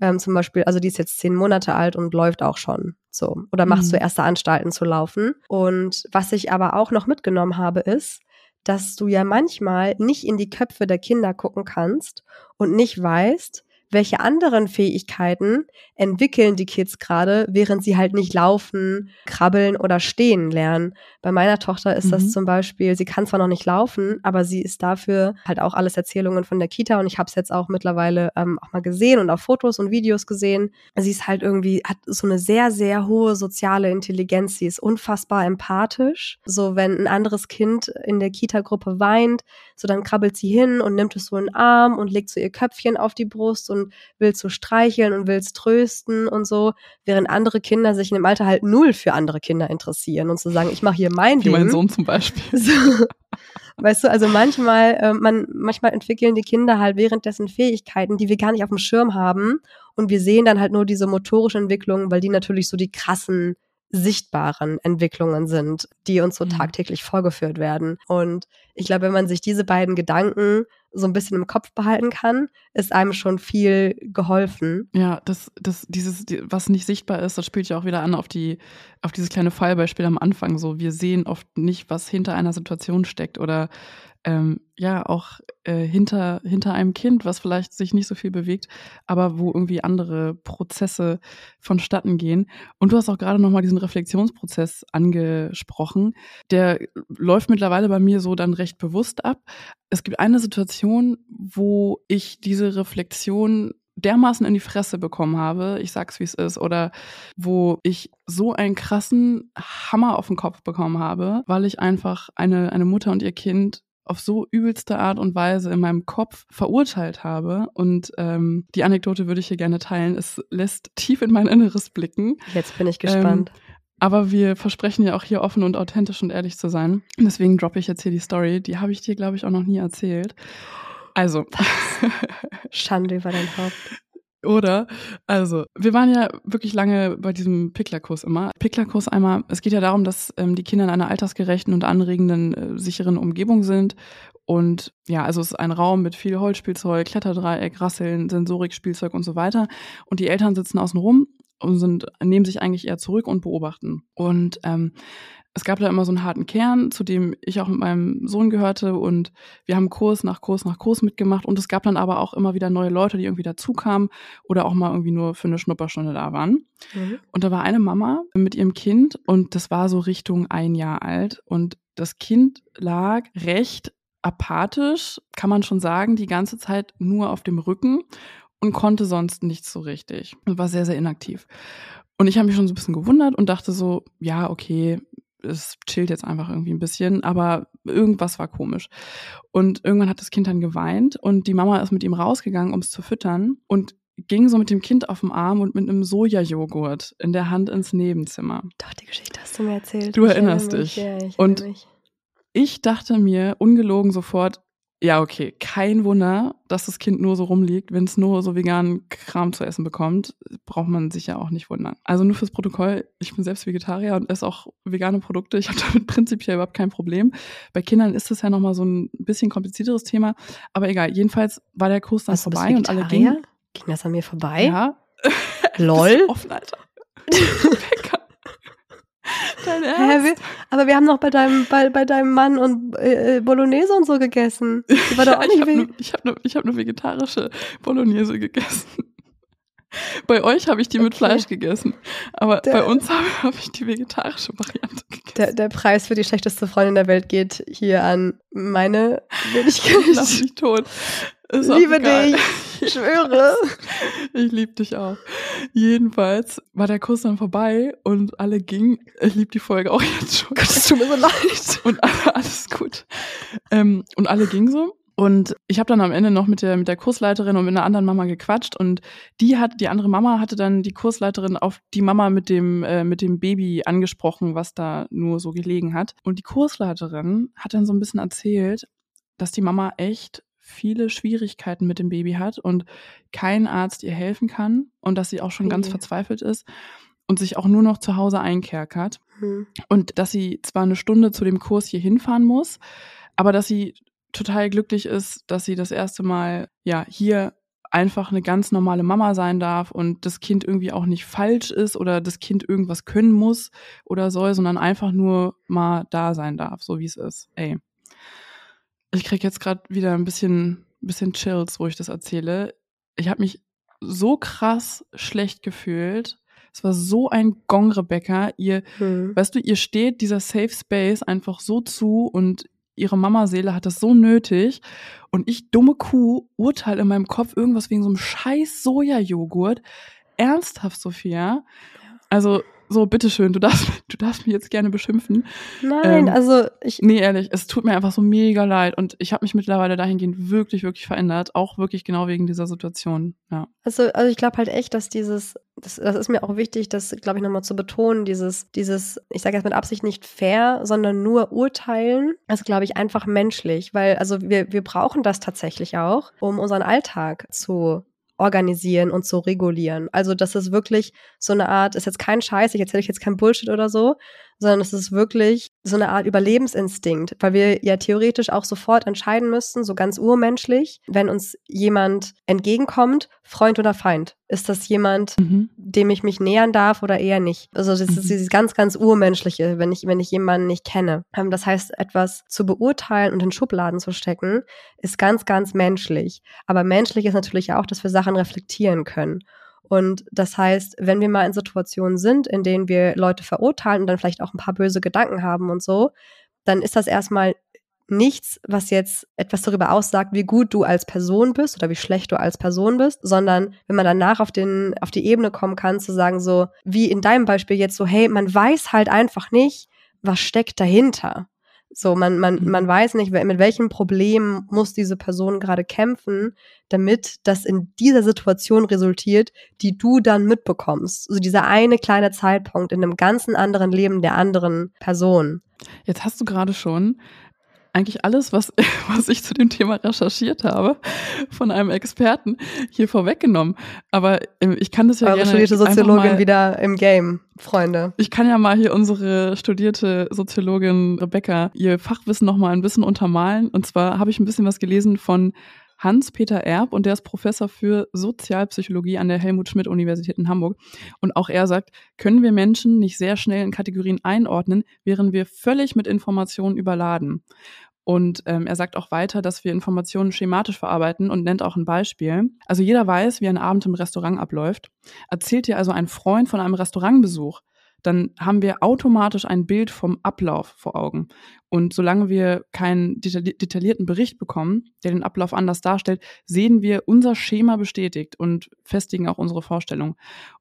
Ähm, zum Beispiel, also die ist jetzt zehn Monate alt und läuft auch schon so oder macht mhm. erste Anstalten zu laufen. Und was ich aber auch noch mitgenommen habe, ist, dass du ja manchmal nicht in die Köpfe der Kinder gucken kannst und nicht weißt, welche anderen Fähigkeiten entwickeln die Kids gerade, während sie halt nicht laufen, krabbeln oder stehen lernen. Bei meiner Tochter ist mhm. das zum Beispiel, sie kann zwar noch nicht laufen, aber sie ist dafür halt auch alles Erzählungen von der Kita und ich habe es jetzt auch mittlerweile ähm, auch mal gesehen und auf Fotos und Videos gesehen. Sie ist halt irgendwie, hat so eine sehr, sehr hohe soziale Intelligenz. Sie ist unfassbar empathisch. So, wenn ein anderes Kind in der Kita-Gruppe weint, so dann krabbelt sie hin und nimmt es so in den Arm und legt so ihr Köpfchen auf die Brust und willst so streicheln und willst trösten und so, während andere Kinder sich in dem Alter halt null für andere Kinder interessieren und zu so sagen, ich mache hier mein Wie Ding. mein Sohn zum Beispiel. So. Weißt du, also manchmal, äh, man, manchmal entwickeln die Kinder halt währenddessen Fähigkeiten, die wir gar nicht auf dem Schirm haben. Und wir sehen dann halt nur diese motorische Entwicklung, weil die natürlich so die krassen sichtbaren Entwicklungen sind, die uns so mhm. tagtäglich vorgeführt werden. Und ich glaube, wenn man sich diese beiden Gedanken so ein bisschen im Kopf behalten kann, ist einem schon viel geholfen. Ja, das, das, dieses, was nicht sichtbar ist, das spielt ja auch wieder an auf die, auf dieses kleine Fallbeispiel am Anfang. So, wir sehen oft nicht, was hinter einer Situation steckt oder ähm, ja auch äh, hinter, hinter einem Kind, was vielleicht sich nicht so viel bewegt, aber wo irgendwie andere Prozesse vonstatten gehen. Und du hast auch gerade nochmal diesen Reflexionsprozess angesprochen. Der läuft mittlerweile bei mir so dann recht bewusst ab. Es gibt eine Situation, wo ich diese Reflexion dermaßen in die Fresse bekommen habe, ich sag's wie es ist, oder wo ich so einen krassen Hammer auf den Kopf bekommen habe, weil ich einfach eine, eine Mutter und ihr Kind auf so übelste Art und Weise in meinem Kopf verurteilt habe. Und ähm, die Anekdote würde ich hier gerne teilen. Es lässt tief in mein Inneres blicken. Jetzt bin ich gespannt. Ähm, aber wir versprechen ja auch hier offen und authentisch und ehrlich zu sein. Deswegen droppe ich jetzt hier die Story. Die habe ich dir, glaube ich, auch noch nie erzählt. Also. Schande über dein Haupt. Oder? Also, wir waren ja wirklich lange bei diesem Picklerkurs immer. Picklerkurs einmal, es geht ja darum, dass ähm, die Kinder in einer altersgerechten und anregenden, äh, sicheren Umgebung sind. Und ja, also es ist ein Raum mit viel Holzspielzeug, Kletterdreieck, Rasseln, Sensorikspielzeug und so weiter. Und die Eltern sitzen außen rum und sind, nehmen sich eigentlich eher zurück und beobachten. Und ähm, es gab da immer so einen harten Kern, zu dem ich auch mit meinem Sohn gehörte und wir haben Kurs nach Kurs nach Kurs mitgemacht und es gab dann aber auch immer wieder neue Leute, die irgendwie dazukamen oder auch mal irgendwie nur für eine Schnupperstunde da waren. Mhm. Und da war eine Mama mit ihrem Kind und das war so Richtung ein Jahr alt und das Kind lag recht apathisch, kann man schon sagen, die ganze Zeit nur auf dem Rücken und konnte sonst nichts so richtig. Und war sehr, sehr inaktiv. Und ich habe mich schon so ein bisschen gewundert und dachte so, ja, okay, es chillt jetzt einfach irgendwie ein bisschen, aber irgendwas war komisch. Und irgendwann hat das Kind dann geweint und die Mama ist mit ihm rausgegangen, um es zu füttern und ging so mit dem Kind auf dem Arm und mit einem Sojajoghurt in der Hand ins Nebenzimmer. Doch, die Geschichte hast du mir erzählt. Du ich erinnerst dich. Ja, und mich. ich dachte mir ungelogen sofort, ja, okay, kein Wunder, dass das Kind nur so rumliegt. Wenn es nur so veganen Kram zu essen bekommt, braucht man sich ja auch nicht wundern. Also nur fürs Protokoll, ich bin selbst Vegetarier und esse auch vegane Produkte. Ich habe damit prinzipiell überhaupt kein Problem. Bei Kindern ist das ja nochmal so ein bisschen komplizierteres Thema. Aber egal, jedenfalls war der Kurs dann Was, vorbei und alle gingen. Ging das an mir vorbei? Ja. Lol. Offen, Alter. Dein Ernst? Hä, aber wir haben noch bei deinem, bei, bei deinem Mann und äh, Bolognese und so gegessen. Die war doch auch nicht ich habe nur, ich hab nur, hab nur vegetarische Bolognese gegessen. Bei euch habe ich die okay. mit Fleisch gegessen. Aber der, bei uns habe hab ich die vegetarische Variante gegessen. Der, der Preis für die schlechteste Freundin der Welt geht hier an meine Wenigkeit. Lass mich tot. Ist liebe dich, ich schwöre. Ich liebe dich auch. Jedenfalls war der Kuss dann vorbei und alle gingen. Ich liebe die Folge auch jetzt schon. Gott, es tut mir so leid. Und alles gut. Ähm, und alle gingen so. Und ich habe dann am Ende noch mit der, mit der Kursleiterin und mit einer anderen Mama gequatscht und die hat, die andere Mama hatte dann die Kursleiterin auf die Mama mit dem, äh, mit dem Baby angesprochen, was da nur so gelegen hat. Und die Kursleiterin hat dann so ein bisschen erzählt, dass die Mama echt viele Schwierigkeiten mit dem Baby hat und kein Arzt ihr helfen kann und dass sie auch schon okay. ganz verzweifelt ist und sich auch nur noch zu Hause einkerkert. Mhm. Und dass sie zwar eine Stunde zu dem Kurs hier hinfahren muss, aber dass sie total glücklich ist, dass sie das erste Mal ja hier einfach eine ganz normale Mama sein darf und das Kind irgendwie auch nicht falsch ist oder das Kind irgendwas können muss oder soll, sondern einfach nur mal da sein darf, so wie es ist. Ey. Ich krieg jetzt gerade wieder ein bisschen, bisschen Chills, wo ich das erzähle. Ich habe mich so krass schlecht gefühlt. Es war so ein Gong, Rebecca. Ihr, hm. weißt du, ihr steht dieser Safe Space einfach so zu und ihre Mamaseele hat das so nötig. Und ich, dumme Kuh, urteile in meinem Kopf irgendwas wegen so einem scheiß Sojajoghurt. Ernsthaft, Sophia? Also, so, bitteschön, du darfst, du darfst mich jetzt gerne beschimpfen. Nein, ähm, also ich. Nee, ehrlich, es tut mir einfach so mega leid. Und ich habe mich mittlerweile dahingehend wirklich, wirklich verändert. Auch wirklich genau wegen dieser Situation. Ja. Also, also ich glaube halt echt, dass dieses, das, das ist mir auch wichtig, das, glaube ich, nochmal zu betonen, dieses, dieses, ich sage jetzt mit Absicht nicht fair, sondern nur urteilen, ist, glaube ich, einfach menschlich. Weil, also wir, wir brauchen das tatsächlich auch, um unseren Alltag zu organisieren und zu regulieren. Also das ist wirklich so eine Art, ist jetzt kein Scheiß, ich erzähle euch jetzt kein Bullshit oder so, sondern es ist wirklich so eine Art Überlebensinstinkt, weil wir ja theoretisch auch sofort entscheiden müssten, so ganz urmenschlich, wenn uns jemand entgegenkommt, Freund oder Feind. Ist das jemand, mhm. dem ich mich nähern darf oder eher nicht? Also das mhm. ist dieses ganz, ganz urmenschliche, wenn ich, wenn ich jemanden nicht kenne. Ähm, das heißt, etwas zu beurteilen und in Schubladen zu stecken, ist ganz, ganz menschlich. Aber menschlich ist natürlich auch, dass wir Sachen reflektieren können. Und das heißt, wenn wir mal in Situationen sind, in denen wir Leute verurteilen und dann vielleicht auch ein paar böse Gedanken haben und so, dann ist das erstmal nichts, was jetzt etwas darüber aussagt, wie gut du als Person bist oder wie schlecht du als Person bist, sondern wenn man danach auf den, auf die Ebene kommen kann, zu sagen so, wie in deinem Beispiel jetzt so, hey, man weiß halt einfach nicht, was steckt dahinter. So, man, man, mhm. man weiß nicht, mit welchem Problem muss diese Person gerade kämpfen, damit das in dieser Situation resultiert, die du dann mitbekommst. So dieser eine kleine Zeitpunkt in einem ganzen anderen Leben der anderen Person. Jetzt hast du gerade schon eigentlich alles, was, was ich zu dem Thema recherchiert habe, von einem Experten hier vorweggenommen. Aber ähm, ich kann das ja Eure gerne studierte Soziologin mal, wieder im Game, Freunde. Ich kann ja mal hier unsere studierte Soziologin Rebecca ihr Fachwissen noch mal ein bisschen untermalen. Und zwar habe ich ein bisschen was gelesen von Hans-Peter Erb und der ist Professor für Sozialpsychologie an der Helmut-Schmidt-Universität in Hamburg. Und auch er sagt, können wir Menschen nicht sehr schnell in Kategorien einordnen, wären wir völlig mit Informationen überladen. Und ähm, er sagt auch weiter, dass wir Informationen schematisch verarbeiten und nennt auch ein Beispiel. Also jeder weiß, wie ein Abend im Restaurant abläuft. Erzählt dir also ein Freund von einem Restaurantbesuch, dann haben wir automatisch ein Bild vom Ablauf vor Augen. Und solange wir keinen detaillierten Bericht bekommen, der den Ablauf anders darstellt, sehen wir unser Schema bestätigt und festigen auch unsere Vorstellung.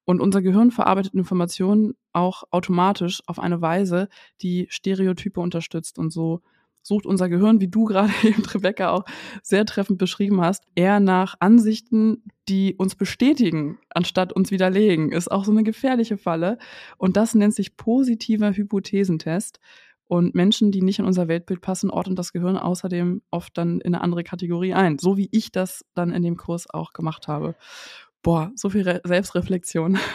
Und unser Gehirn verarbeitet Informationen auch automatisch auf eine Weise, die Stereotype unterstützt und so sucht unser Gehirn, wie du gerade eben, Rebecca, auch sehr treffend beschrieben hast, eher nach Ansichten, die uns bestätigen, anstatt uns widerlegen. Ist auch so eine gefährliche Falle. Und das nennt sich positiver Hypothesentest. Und Menschen, die nicht in unser Weltbild passen, ordnen das Gehirn außerdem oft dann in eine andere Kategorie ein. So wie ich das dann in dem Kurs auch gemacht habe. Boah, so viel Re Selbstreflexion.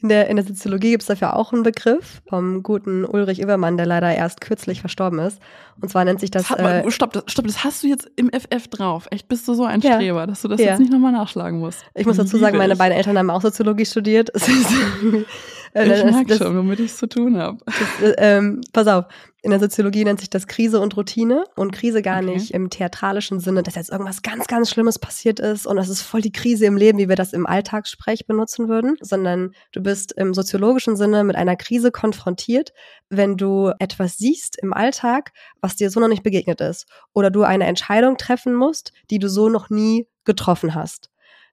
In der, in der Soziologie gibt es dafür auch einen Begriff vom guten Ulrich Übermann, der leider erst kürzlich verstorben ist. Und zwar nennt sich das. das mal, äh, stopp, das, stopp, das hast du jetzt im FF drauf. Echt, bist du so ein ja. Streber, dass du das ja. jetzt nicht nochmal nachschlagen musst. Ich muss dazu sagen, meine beiden Eltern haben auch Soziologie studiert. ich merke schon, womit ich es zu tun habe. Äh, ähm, pass auf, in der Soziologie nennt sich das Krise und Routine und Krise gar okay. nicht im theatralischen Sinne, dass jetzt irgendwas ganz, ganz Schlimmes passiert ist und das ist voll die Krise im Leben, wie wir das im Alltagssprech benutzen würden, sondern du bist im soziologischen Sinne mit einer Krise konfrontiert, wenn du etwas siehst im Alltag, was dir so noch nicht begegnet ist oder du eine Entscheidung treffen musst, die du so noch nie getroffen hast.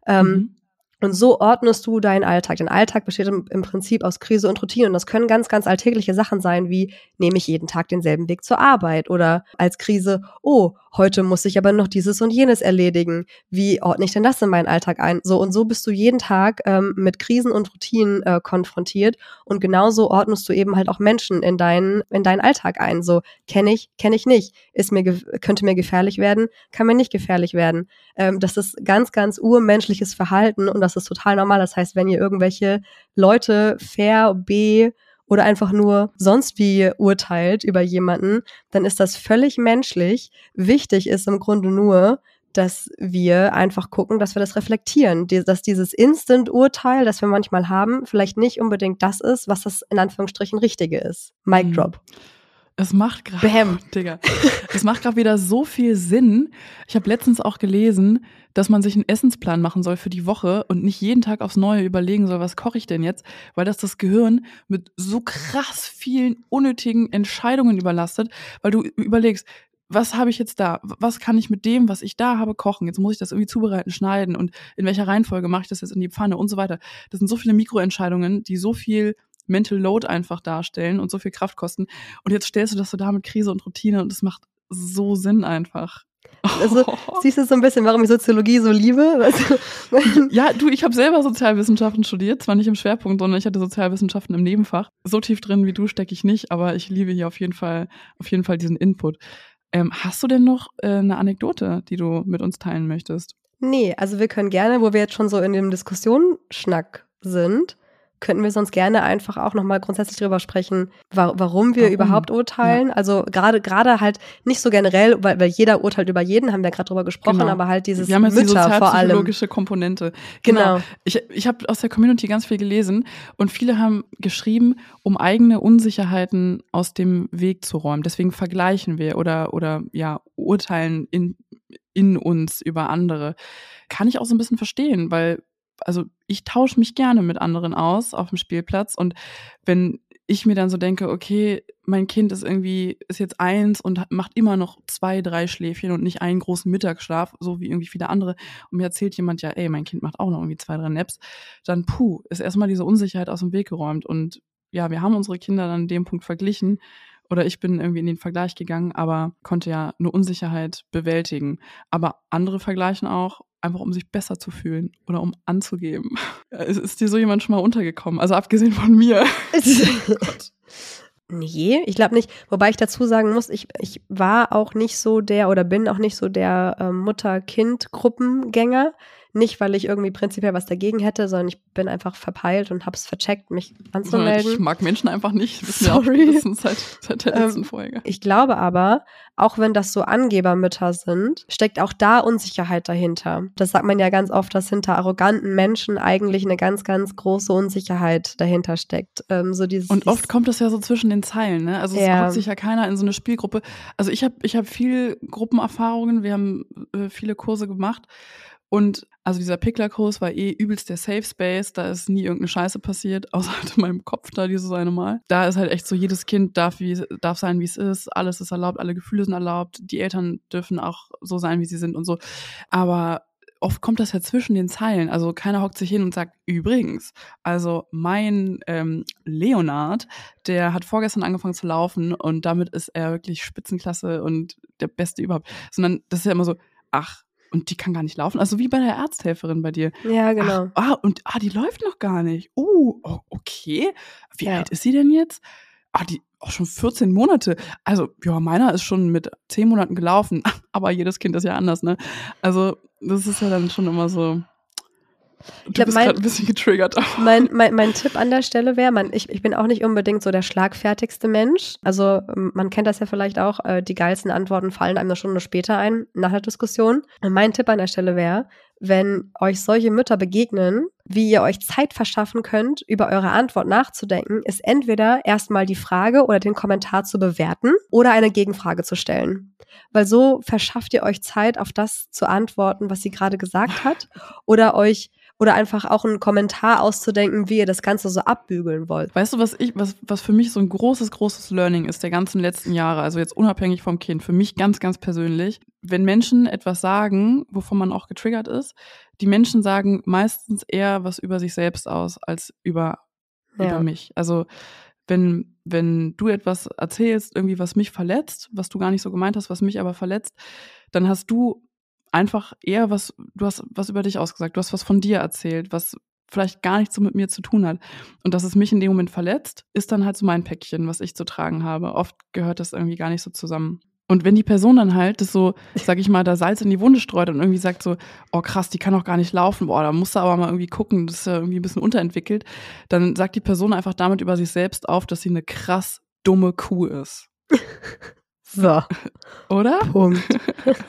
Ähm, mhm. Und so ordnest du deinen Alltag. Dein Alltag besteht im, im, Prinzip aus Krise und Routine. Und das können ganz, ganz alltägliche Sachen sein, wie nehme ich jeden Tag denselben Weg zur Arbeit oder als Krise, oh, heute muss ich aber noch dieses und jenes erledigen. Wie ordne ich denn das in meinen Alltag ein? So und so bist du jeden Tag ähm, mit Krisen und Routinen äh, konfrontiert und genauso ordnest du eben halt auch Menschen in deinen in deinen Alltag ein. So kenne ich, kenne ich nicht, ist mir könnte mir gefährlich werden, kann mir nicht gefährlich werden. Ähm, das ist ganz ganz urmenschliches Verhalten und das ist total normal. Das heißt, wenn ihr irgendwelche Leute fair B oder einfach nur sonst wie urteilt über jemanden, dann ist das völlig menschlich. Wichtig ist im Grunde nur, dass wir einfach gucken, dass wir das reflektieren, dass dieses Instant-Urteil, das wir manchmal haben, vielleicht nicht unbedingt das ist, was das in Anführungsstrichen Richtige ist. Mic mhm. Drop. Es macht gerade, Digga, es macht gerade wieder so viel Sinn. Ich habe letztens auch gelesen, dass man sich einen Essensplan machen soll für die Woche und nicht jeden Tag aufs Neue überlegen soll, was koche ich denn jetzt, weil das das Gehirn mit so krass vielen unnötigen Entscheidungen überlastet, weil du überlegst, was habe ich jetzt da? Was kann ich mit dem, was ich da habe, kochen? Jetzt muss ich das irgendwie zubereiten, schneiden und in welcher Reihenfolge mache ich das jetzt in die Pfanne und so weiter. Das sind so viele Mikroentscheidungen, die so viel Mental Load einfach darstellen und so viel Kraft kosten. Und jetzt stellst du das so da mit Krise und Routine und es macht so Sinn einfach. Also siehst du so ein bisschen, warum ich Soziologie so liebe? Du? ja, du, ich habe selber Sozialwissenschaften studiert, zwar nicht im Schwerpunkt, sondern ich hatte Sozialwissenschaften im Nebenfach. So tief drin wie du stecke ich nicht, aber ich liebe hier auf jeden Fall, auf jeden Fall diesen Input. Ähm, hast du denn noch äh, eine Anekdote, die du mit uns teilen möchtest? Nee, also wir können gerne, wo wir jetzt schon so in dem Diskussionsschnack sind, könnten wir sonst gerne einfach auch nochmal grundsätzlich drüber sprechen, wa warum wir warum? überhaupt urteilen. Ja. Also gerade gerade halt nicht so generell, weil, weil jeder urteilt über jeden, haben wir gerade drüber gesprochen, genau. aber halt dieses wir haben jetzt Mütter die vor allem. Komponente. Genau. genau. Ich, ich habe aus der Community ganz viel gelesen und viele haben geschrieben, um eigene Unsicherheiten aus dem Weg zu räumen. Deswegen vergleichen wir oder oder ja urteilen in in uns über andere. Kann ich auch so ein bisschen verstehen, weil also ich tausche mich gerne mit anderen aus auf dem Spielplatz und wenn ich mir dann so denke, okay, mein Kind ist irgendwie, ist jetzt eins und macht immer noch zwei, drei Schläfchen und nicht einen großen Mittagsschlaf, so wie irgendwie viele andere. Und mir erzählt jemand ja, ey, mein Kind macht auch noch irgendwie zwei, drei Naps. Dann, puh, ist erstmal diese Unsicherheit aus dem Weg geräumt. Und ja, wir haben unsere Kinder dann in dem Punkt verglichen. Oder ich bin irgendwie in den Vergleich gegangen, aber konnte ja eine Unsicherheit bewältigen. Aber andere vergleichen auch einfach um sich besser zu fühlen oder um anzugeben. Ist, ist dir so jemand schon mal untergekommen? Also abgesehen von mir. nee, ich glaube nicht. Wobei ich dazu sagen muss, ich, ich war auch nicht so der oder bin auch nicht so der äh, Mutter-Kind-Gruppengänger. Nicht, weil ich irgendwie prinzipiell was dagegen hätte, sondern ich bin einfach verpeilt und hab's vercheckt, mich anzumelden. Ich mag Menschen einfach nicht. Das Sorry. auch seit, seit der letzten ähm, Folge. Ich glaube aber, auch wenn das so Angebermütter sind, steckt auch da Unsicherheit dahinter. Das sagt man ja ganz oft, dass hinter arroganten Menschen eigentlich eine ganz, ganz große Unsicherheit dahinter steckt. Ähm, so dieses, und oft kommt das ja so zwischen den Zeilen, ne? Also es ja. sich ja keiner in so eine Spielgruppe. Also ich habe ich hab viel Gruppenerfahrungen, wir haben äh, viele Kurse gemacht und also dieser Pickler-Kurs war eh übelst der Safe Space, da ist nie irgendeine Scheiße passiert, außer halt in meinem Kopf da dieses eine Mal. Da ist halt echt so, jedes Kind darf, wie, darf sein, wie es ist, alles ist erlaubt, alle Gefühle sind erlaubt, die Eltern dürfen auch so sein, wie sie sind und so. Aber oft kommt das ja zwischen den Zeilen. Also keiner hockt sich hin und sagt, übrigens, also mein ähm, Leonard, der hat vorgestern angefangen zu laufen und damit ist er wirklich Spitzenklasse und der Beste überhaupt. Sondern das ist ja immer so, ach, und die kann gar nicht laufen. Also wie bei der Arzthelferin bei dir. Ja, genau. Ach, ah, und ah, die läuft noch gar nicht. Uh, oh, okay. Wie ja. alt ist sie denn jetzt? Ah, die auch schon 14 Monate. Also, ja, meiner ist schon mit 10 Monaten gelaufen, aber jedes Kind ist ja anders, ne? Also, das ist ja dann schon immer so. Du ich glaub, bist gerade ein bisschen getriggert. Mein, mein, mein Tipp an der Stelle wäre, ich, ich bin auch nicht unbedingt so der schlagfertigste Mensch. Also man kennt das ja vielleicht auch, äh, die geilsten Antworten fallen einem eine Stunde später ein, nach der Diskussion. Und mein Tipp an der Stelle wäre, wenn euch solche Mütter begegnen, wie ihr euch Zeit verschaffen könnt, über eure Antwort nachzudenken, ist entweder erstmal die Frage oder den Kommentar zu bewerten oder eine Gegenfrage zu stellen. Weil so verschafft ihr euch Zeit, auf das zu antworten, was sie gerade gesagt hat, oder euch oder einfach auch einen Kommentar auszudenken, wie ihr das Ganze so abbügeln wollt. Weißt du, was ich, was, was für mich so ein großes, großes Learning ist der ganzen letzten Jahre, also jetzt unabhängig vom Kind, für mich ganz, ganz persönlich, wenn Menschen etwas sagen, wovon man auch getriggert ist, die Menschen sagen meistens eher was über sich selbst aus als über, ja. über mich. Also wenn wenn du etwas erzählst, irgendwie was mich verletzt, was du gar nicht so gemeint hast, was mich aber verletzt, dann hast du einfach eher was, du hast was über dich ausgesagt, du hast was von dir erzählt, was vielleicht gar nichts so mit mir zu tun hat. Und dass es mich in dem Moment verletzt, ist dann halt so mein Päckchen, was ich zu tragen habe. Oft gehört das irgendwie gar nicht so zusammen. Und wenn die Person dann halt das so, sag ich mal, da Salz in die Wunde streut und irgendwie sagt so, oh krass, die kann doch gar nicht laufen, boah, da musst du aber mal irgendwie gucken, das ist ja irgendwie ein bisschen unterentwickelt, dann sagt die Person einfach damit über sich selbst auf, dass sie eine krass dumme Kuh ist. So. Oder? Punkt.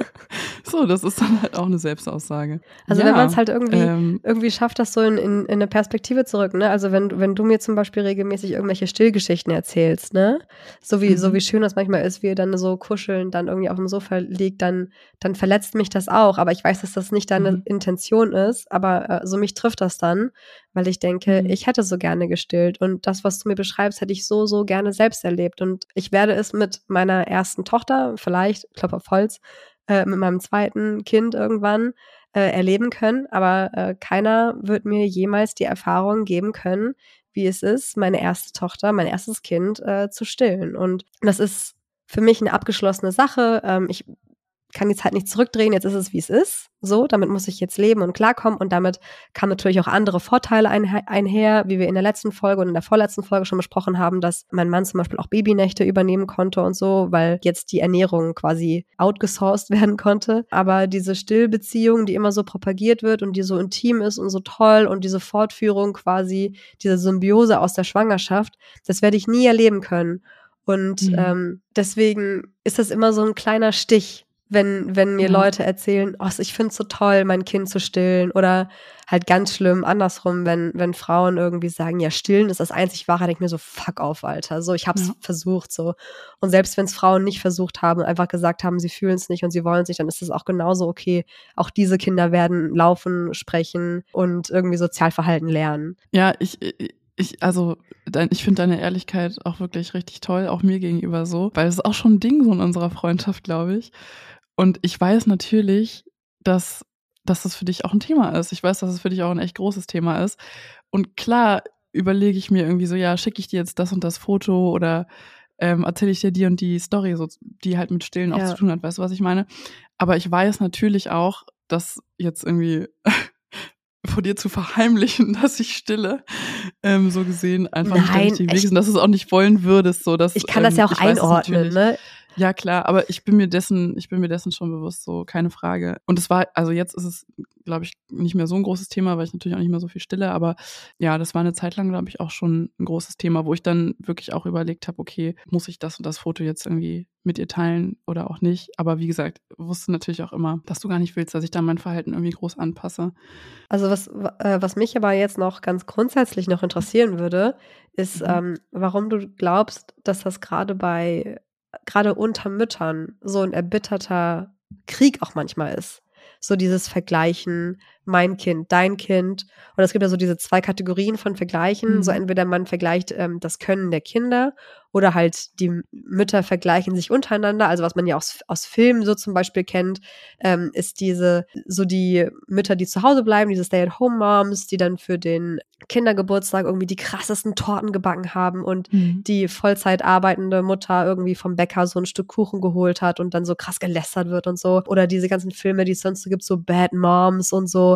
so, das ist dann halt auch eine Selbstaussage. Also ja, wenn man es halt irgendwie, ähm, irgendwie schafft, das so in, in, in, eine Perspektive zu rücken, ne? Also wenn, wenn du mir zum Beispiel regelmäßig irgendwelche Stillgeschichten erzählst, ne? So wie, mhm. so wie schön das manchmal ist, wie ihr dann so kuscheln, dann irgendwie auf dem Sofa liegt, dann, dann verletzt mich das auch. Aber ich weiß, dass das nicht deine mhm. Intention ist, aber äh, so mich trifft das dann, weil ich denke, mhm. ich hätte so gerne gestillt und das, was du mir beschreibst, hätte ich so, so gerne selbst erlebt. Und ich werde es mit meiner ersten Tochter, vielleicht, Klopf auf Holz, äh, mit meinem zweiten Kind irgendwann äh, erleben können, aber äh, keiner wird mir jemals die Erfahrung geben können, wie es ist, meine erste Tochter, mein erstes Kind äh, zu stillen. Und das ist für mich eine abgeschlossene Sache. Ähm, ich kann die Zeit nicht zurückdrehen, jetzt ist es, wie es ist. So, damit muss ich jetzt leben und klarkommen. Und damit kamen natürlich auch andere Vorteile einher, wie wir in der letzten Folge und in der vorletzten Folge schon besprochen haben, dass mein Mann zum Beispiel auch Babynächte übernehmen konnte und so, weil jetzt die Ernährung quasi outgesourced werden konnte. Aber diese Stillbeziehung, die immer so propagiert wird und die so intim ist und so toll und diese Fortführung quasi, diese Symbiose aus der Schwangerschaft, das werde ich nie erleben können. Und mhm. ähm, deswegen ist das immer so ein kleiner Stich, wenn, wenn mir ja. Leute erzählen, oh, ich finde es so toll, mein Kind zu stillen. Oder halt ganz schlimm andersrum, wenn, wenn Frauen irgendwie sagen, ja, stillen ist das einzig wahre, denke ich mir so, fuck auf, Alter. So, ich hab's ja. versucht, so. Und selbst wenn es Frauen nicht versucht haben und einfach gesagt haben, sie fühlen es nicht und sie wollen es nicht, dann ist das auch genauso okay. Auch diese Kinder werden laufen, sprechen und irgendwie Sozialverhalten lernen. Ja, ich, ich, also, ich finde deine Ehrlichkeit auch wirklich richtig toll, auch mir gegenüber so, weil es ist auch schon ein Ding so in unserer Freundschaft, glaube ich. Und ich weiß natürlich, dass, dass das für dich auch ein Thema ist. Ich weiß, dass es für dich auch ein echt großes Thema ist. Und klar überlege ich mir irgendwie so, ja, schicke ich dir jetzt das und das Foto oder ähm, erzähle ich dir die und die Story, so, die halt mit Stillen ja. auch zu tun hat, weißt du, was ich meine? Aber ich weiß natürlich auch, dass jetzt irgendwie vor dir zu verheimlichen, dass ich stille, ähm, so gesehen, einfach Nein, nicht der Weg ist und dass du es auch nicht wollen würdest. So, dass, ich kann das ja ähm, auch einordnen, ne? Ja, klar, aber ich bin mir dessen, ich bin mir dessen schon bewusst, so keine Frage. Und es war, also jetzt ist es, glaube ich, nicht mehr so ein großes Thema, weil ich natürlich auch nicht mehr so viel stille, aber ja, das war eine Zeit lang, glaube ich, auch schon ein großes Thema, wo ich dann wirklich auch überlegt habe, okay, muss ich das und das Foto jetzt irgendwie mit ihr teilen oder auch nicht. Aber wie gesagt, wusste natürlich auch immer, dass du gar nicht willst, dass ich da mein Verhalten irgendwie groß anpasse. Also was, äh, was mich aber jetzt noch ganz grundsätzlich noch interessieren würde, ist, mhm. ähm, warum du glaubst, dass das gerade bei gerade unter Müttern so ein erbitterter Krieg auch manchmal ist. So dieses Vergleichen, mein Kind, dein Kind. Und es gibt ja so diese zwei Kategorien von Vergleichen. Mhm. So entweder man vergleicht ähm, das Können der Kinder oder halt die Mütter vergleichen sich untereinander. Also was man ja aus, aus Filmen so zum Beispiel kennt, ähm, ist diese, so die Mütter, die zu Hause bleiben, diese Stay-at-home-Moms, die dann für den Kindergeburtstag irgendwie die krassesten Torten gebacken haben und mhm. die Vollzeit arbeitende Mutter irgendwie vom Bäcker so ein Stück Kuchen geholt hat und dann so krass gelästert wird und so. Oder diese ganzen Filme, die es sonst so gibt, so Bad Moms und so.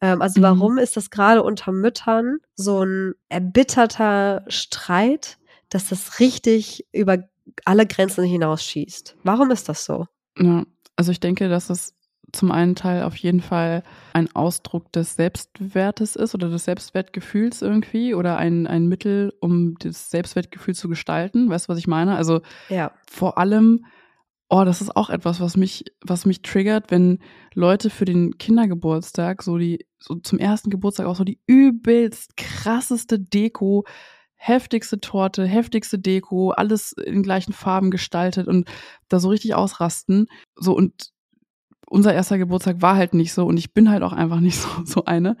Ähm, also mhm. warum ist das gerade unter Müttern so ein erbitterter Streit? dass das richtig über alle Grenzen hinausschießt. Warum ist das so? Ja, also ich denke, dass es zum einen Teil auf jeden Fall ein Ausdruck des Selbstwertes ist oder des Selbstwertgefühls irgendwie oder ein, ein Mittel, um das Selbstwertgefühl zu gestalten. Weißt du, was ich meine? Also ja. vor allem, oh, das ist auch etwas, was mich, was mich triggert, wenn Leute für den Kindergeburtstag so die, so zum ersten Geburtstag auch so die übelst krasseste Deko heftigste Torte, heftigste Deko, alles in gleichen Farben gestaltet und da so richtig ausrasten. So und unser erster Geburtstag war halt nicht so und ich bin halt auch einfach nicht so, so eine.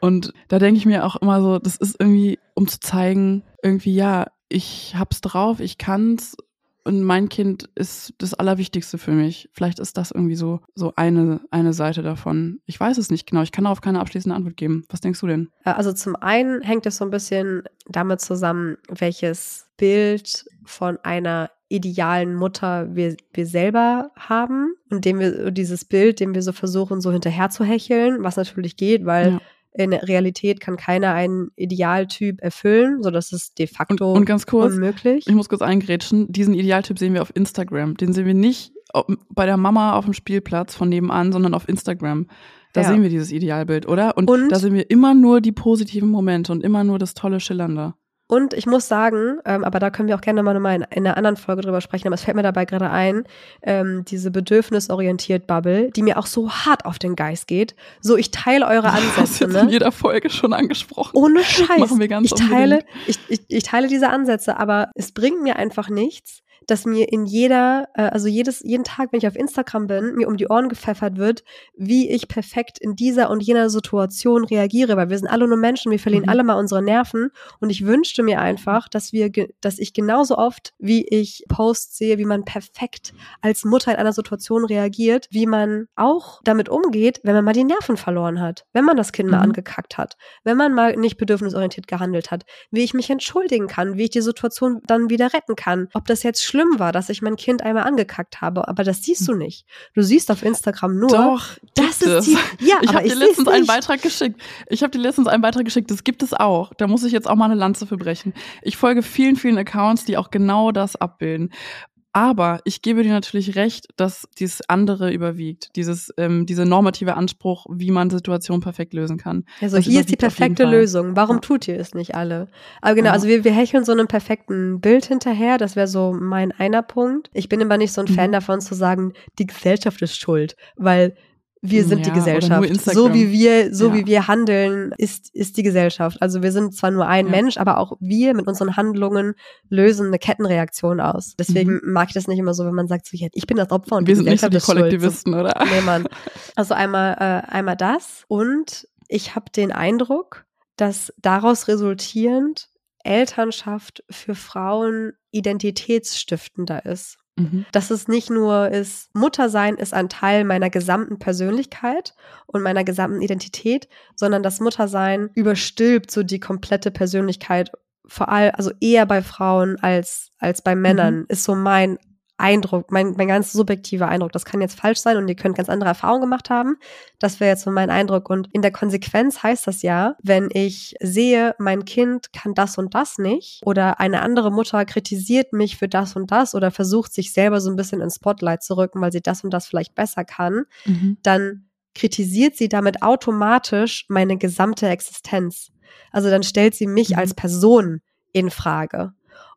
Und da denke ich mir auch immer so, das ist irgendwie, um zu zeigen, irgendwie, ja, ich hab's drauf, ich kann's und mein Kind ist das Allerwichtigste für mich. Vielleicht ist das irgendwie so, so eine, eine Seite davon. Ich weiß es nicht genau. Ich kann darauf keine abschließende Antwort geben. Was denkst du denn? Äh, also zum einen hängt es so ein bisschen damit zusammen, welches Bild von einer idealen Mutter wir, wir selber haben und dem wir dieses Bild, dem wir so versuchen, so hinterher zu hecheln, was natürlich geht, weil ja in Realität kann keiner einen Idealtyp erfüllen, so dass es de facto und, und ganz kurz, unmöglich. Ich muss kurz eingrätschen. Diesen Idealtyp sehen wir auf Instagram. Den sehen wir nicht bei der Mama auf dem Spielplatz von nebenan, sondern auf Instagram. Da ja. sehen wir dieses Idealbild, oder? Und, und da sehen wir immer nur die positiven Momente und immer nur das tolle Schillernde. Und ich muss sagen, ähm, aber da können wir auch gerne mal nochmal in, in einer anderen Folge drüber sprechen, aber es fällt mir dabei gerade ein, ähm, diese bedürfnisorientiert Bubble, die mir auch so hart auf den Geist geht. So, ich teile eure Ansätze. Das jetzt ne? in jeder Folge schon angesprochen. Ohne Scheiß. Machen wir ganz ich teile, ich, ich, ich teile diese Ansätze, aber es bringt mir einfach nichts, dass mir in jeder, äh, also jedes, jeden Tag, wenn ich auf Instagram bin, mir um die Ohren gepfeffert wird, wie ich perfekt in dieser und jener Situation reagiere, weil wir sind alle nur Menschen, wir verlieren mhm. alle mal unsere Nerven und ich wünschte mir einfach, dass wir, dass ich genauso oft, wie ich Posts sehe, wie man perfekt als Mutter in einer Situation reagiert, wie man auch damit umgeht, wenn man mal die Nerven verloren hat, wenn man das Kind mhm. mal angekackt hat, wenn man mal nicht bedürfnisorientiert gehandelt hat, wie ich mich entschuldigen kann, wie ich die Situation dann wieder retten kann, ob das jetzt schlimm war, dass ich mein Kind einmal angekackt habe, aber das siehst du nicht. Du siehst auf Instagram nur, Doch, das ist die, ja, ich habe dir letztens einen Beitrag geschickt. Ich habe dir letztens einen Beitrag geschickt, das gibt es auch. Da muss ich jetzt auch mal eine Lanze für brechen. Ich folge vielen, vielen Accounts, die auch genau das abbilden. Aber ich gebe dir natürlich recht, dass dieses andere überwiegt, dieses ähm, diese normative Anspruch, wie man Situationen perfekt lösen kann. Also das hier ist die perfekte Lösung. Warum ja. tut ihr es nicht alle? Aber genau, ja. also wir, wir hecheln so einem perfekten Bild hinterher. Das wäre so mein einer Punkt. Ich bin aber nicht so ein Fan mhm. davon zu sagen, die Gesellschaft ist schuld, weil wir sind ja, die Gesellschaft. So wie wir, so ja. wie wir handeln, ist, ist die Gesellschaft. Also wir sind zwar nur ein ja. Mensch, aber auch wir mit unseren Handlungen lösen eine Kettenreaktion aus. Deswegen mhm. mag ich das nicht immer so, wenn man sagt, so, ich bin das Opfer und wir die sind Gesellschaft nicht so die Kollektivisten, schuld. oder? Nee, Mann. Also einmal, äh, einmal das und ich habe den Eindruck, dass daraus resultierend Elternschaft für Frauen identitätsstiftender ist. Mhm. Dass es nicht nur ist, Muttersein ist ein Teil meiner gesamten Persönlichkeit und meiner gesamten Identität, sondern das Muttersein überstülpt so die komplette Persönlichkeit, vor allem, also eher bei Frauen als, als bei Männern, mhm. ist so mein Eindruck, mein, mein ganz subjektiver Eindruck. Das kann jetzt falsch sein und ihr könnt ganz andere Erfahrungen gemacht haben. Das wäre jetzt so mein Eindruck. Und in der Konsequenz heißt das ja, wenn ich sehe, mein Kind kann das und das nicht oder eine andere Mutter kritisiert mich für das und das oder versucht sich selber so ein bisschen ins Spotlight zu rücken, weil sie das und das vielleicht besser kann, mhm. dann kritisiert sie damit automatisch meine gesamte Existenz. Also dann stellt sie mich mhm. als Person in Frage.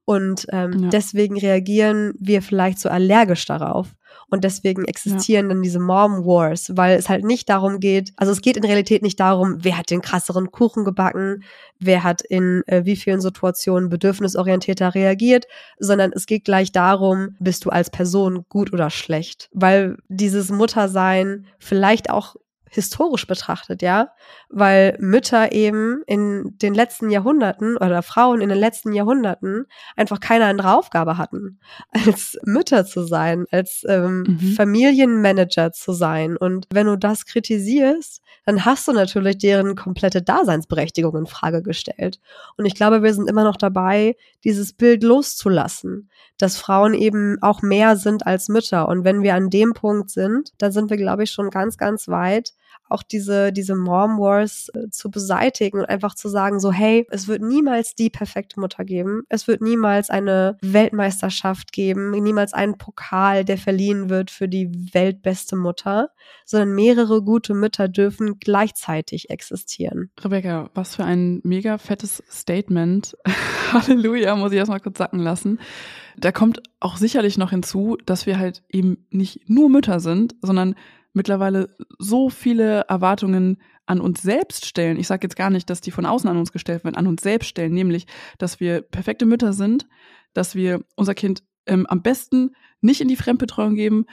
Und ähm, ja. deswegen reagieren wir vielleicht so allergisch darauf. Und deswegen existieren ja. dann diese Mom Wars, weil es halt nicht darum geht, also es geht in Realität nicht darum, wer hat den krasseren Kuchen gebacken, wer hat in äh, wie vielen Situationen bedürfnisorientierter reagiert, sondern es geht gleich darum, bist du als Person gut oder schlecht. Weil dieses Muttersein vielleicht auch historisch betrachtet, ja, weil Mütter eben in den letzten Jahrhunderten oder Frauen in den letzten Jahrhunderten einfach keine andere Aufgabe hatten, als Mütter zu sein, als ähm, mhm. Familienmanager zu sein. Und wenn du das kritisierst, dann hast du natürlich deren komplette Daseinsberechtigung in Frage gestellt. Und ich glaube, wir sind immer noch dabei, dieses Bild loszulassen, dass Frauen eben auch mehr sind als Mütter. Und wenn wir an dem Punkt sind, dann sind wir, glaube ich, schon ganz, ganz weit, auch diese, diese Mom Wars äh, zu beseitigen und einfach zu sagen, so, hey, es wird niemals die perfekte Mutter geben. Es wird niemals eine Weltmeisterschaft geben, niemals einen Pokal, der verliehen wird für die weltbeste Mutter, sondern mehrere gute Mütter dürfen gleichzeitig existieren. Rebecca, was für ein mega fettes Statement. Halleluja, muss ich erstmal kurz sacken lassen. Da kommt auch sicherlich noch hinzu, dass wir halt eben nicht nur Mütter sind, sondern mittlerweile so viele Erwartungen an uns selbst stellen. Ich sage jetzt gar nicht, dass die von außen an uns gestellt werden, an uns selbst stellen, nämlich, dass wir perfekte Mütter sind, dass wir unser Kind ähm, am besten nicht in die Fremdbetreuung geben,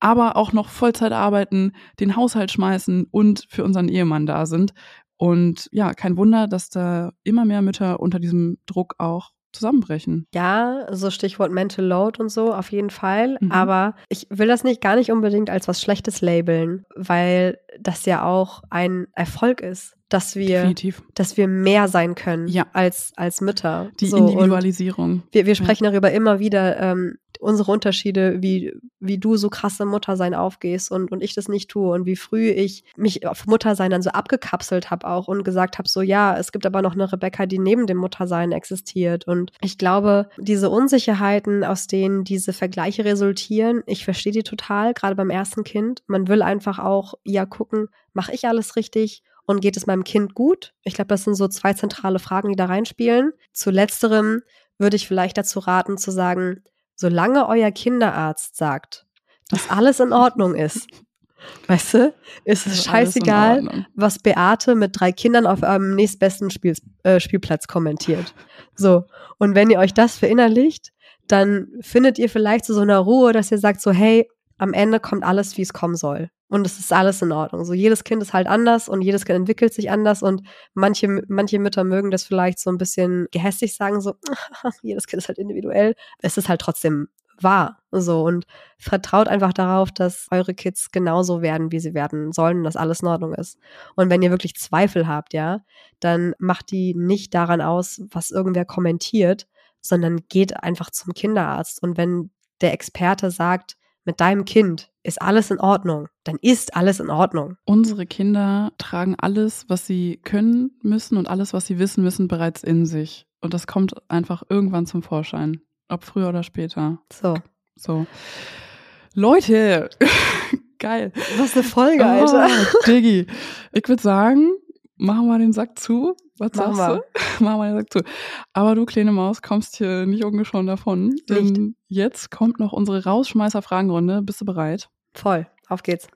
aber auch noch Vollzeit arbeiten, den Haushalt schmeißen und für unseren Ehemann da sind. Und ja, kein Wunder, dass da immer mehr Mütter unter diesem Druck auch zusammenbrechen. Ja, so Stichwort Mental Load und so, auf jeden Fall. Mhm. Aber ich will das nicht gar nicht unbedingt als was Schlechtes labeln, weil das ja auch ein Erfolg ist dass wir, Definitiv. dass wir mehr sein können ja. als, als Mütter. Die so, Individualisierung. Wir, wir sprechen ja. darüber immer wieder, ähm, unsere Unterschiede, wie, wie du so krasse Muttersein aufgehst und, und ich das nicht tue und wie früh ich mich auf Muttersein dann so abgekapselt habe auch und gesagt habe, so ja, es gibt aber noch eine Rebecca, die neben dem Muttersein existiert. Und ich glaube, diese Unsicherheiten, aus denen diese Vergleiche resultieren, ich verstehe die total, gerade beim ersten Kind. Man will einfach auch ja gucken, mache ich alles richtig und geht es meinem Kind gut? Ich glaube, das sind so zwei zentrale Fragen, die da reinspielen. Zu letzterem würde ich vielleicht dazu raten zu sagen, solange euer Kinderarzt sagt, dass alles in Ordnung ist, weißt du, ist es scheißegal, was Beate mit drei Kindern auf eurem nächstbesten Spiel, äh, Spielplatz kommentiert. So. Und wenn ihr euch das verinnerlicht, dann findet ihr vielleicht zu so einer Ruhe, dass ihr sagt so, hey, am Ende kommt alles, wie es kommen soll. Und es ist alles in Ordnung. So jedes Kind ist halt anders und jedes Kind entwickelt sich anders und manche, manche Mütter mögen das vielleicht so ein bisschen gehässig sagen, so, jedes Kind ist halt individuell. Es ist halt trotzdem wahr. So und vertraut einfach darauf, dass eure Kids genauso werden, wie sie werden sollen und dass alles in Ordnung ist. Und wenn ihr wirklich Zweifel habt, ja, dann macht die nicht daran aus, was irgendwer kommentiert, sondern geht einfach zum Kinderarzt. Und wenn der Experte sagt, mit deinem Kind ist alles in Ordnung, dann ist alles in Ordnung. Unsere Kinder tragen alles, was sie können müssen und alles, was sie wissen müssen, bereits in sich. Und das kommt einfach irgendwann zum Vorschein. Ob früher oder später. So. So. Leute, geil. Was eine Folge, Alter. Oh, Diggi. Ich würde sagen, machen wir den Sack zu. Was Machen sagst du? machen wir den Sack zu. Aber du, kleine Maus, kommst hier nicht ungeschoren davon. Denn jetzt kommt noch unsere Rausschmeißer-Fragenrunde. Bist du bereit? Voll. Auf geht's.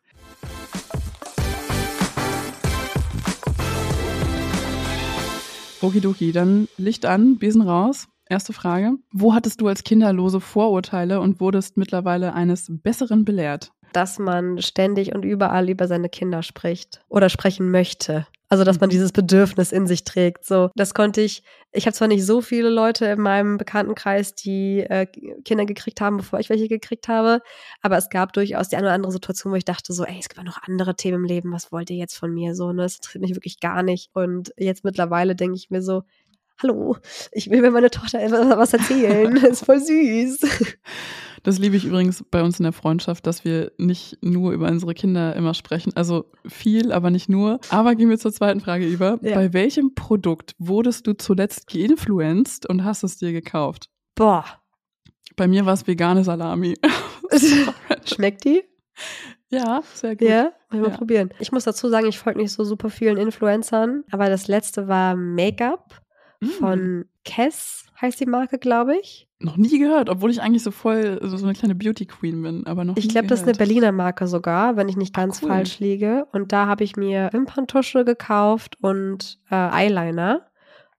Okidoki, dann Licht an, Besen raus. Erste Frage. Wo hattest du als Kinderlose Vorurteile und wurdest mittlerweile eines Besseren belehrt? Dass man ständig und überall über seine Kinder spricht oder sprechen möchte. Also, dass man mhm. dieses Bedürfnis in sich trägt. So, das konnte ich. Ich habe zwar nicht so viele Leute in meinem Bekanntenkreis, die äh, Kinder gekriegt haben, bevor ich welche gekriegt habe, aber es gab durchaus die eine oder andere Situation, wo ich dachte so, ey, es gibt ja noch andere Themen im Leben. Was wollt ihr jetzt von mir? So, ne, das interessiert mich wirklich gar nicht. Und jetzt mittlerweile denke ich mir so, hallo, ich will mir meine Tochter was erzählen. das ist voll süß. Das liebe ich übrigens bei uns in der Freundschaft, dass wir nicht nur über unsere Kinder immer sprechen. Also viel, aber nicht nur. Aber gehen wir zur zweiten Frage über. Ja. Bei welchem Produkt wurdest du zuletzt geinfluenced und hast es dir gekauft? Boah. Bei mir war es vegane Salami. Schmeckt die? Ja, sehr gut. Ja, mal ja. probieren. Ich muss dazu sagen, ich folge nicht so super vielen Influencern, aber das letzte war Make-up mm. von Kess, heißt die Marke, glaube ich. Noch nie gehört, obwohl ich eigentlich so voll so eine kleine Beauty Queen bin, aber noch Ich glaube, das ist eine Berliner Marke sogar, wenn ich nicht ganz cool. falsch liege. Und da habe ich mir Wimperntusche gekauft und äh, Eyeliner.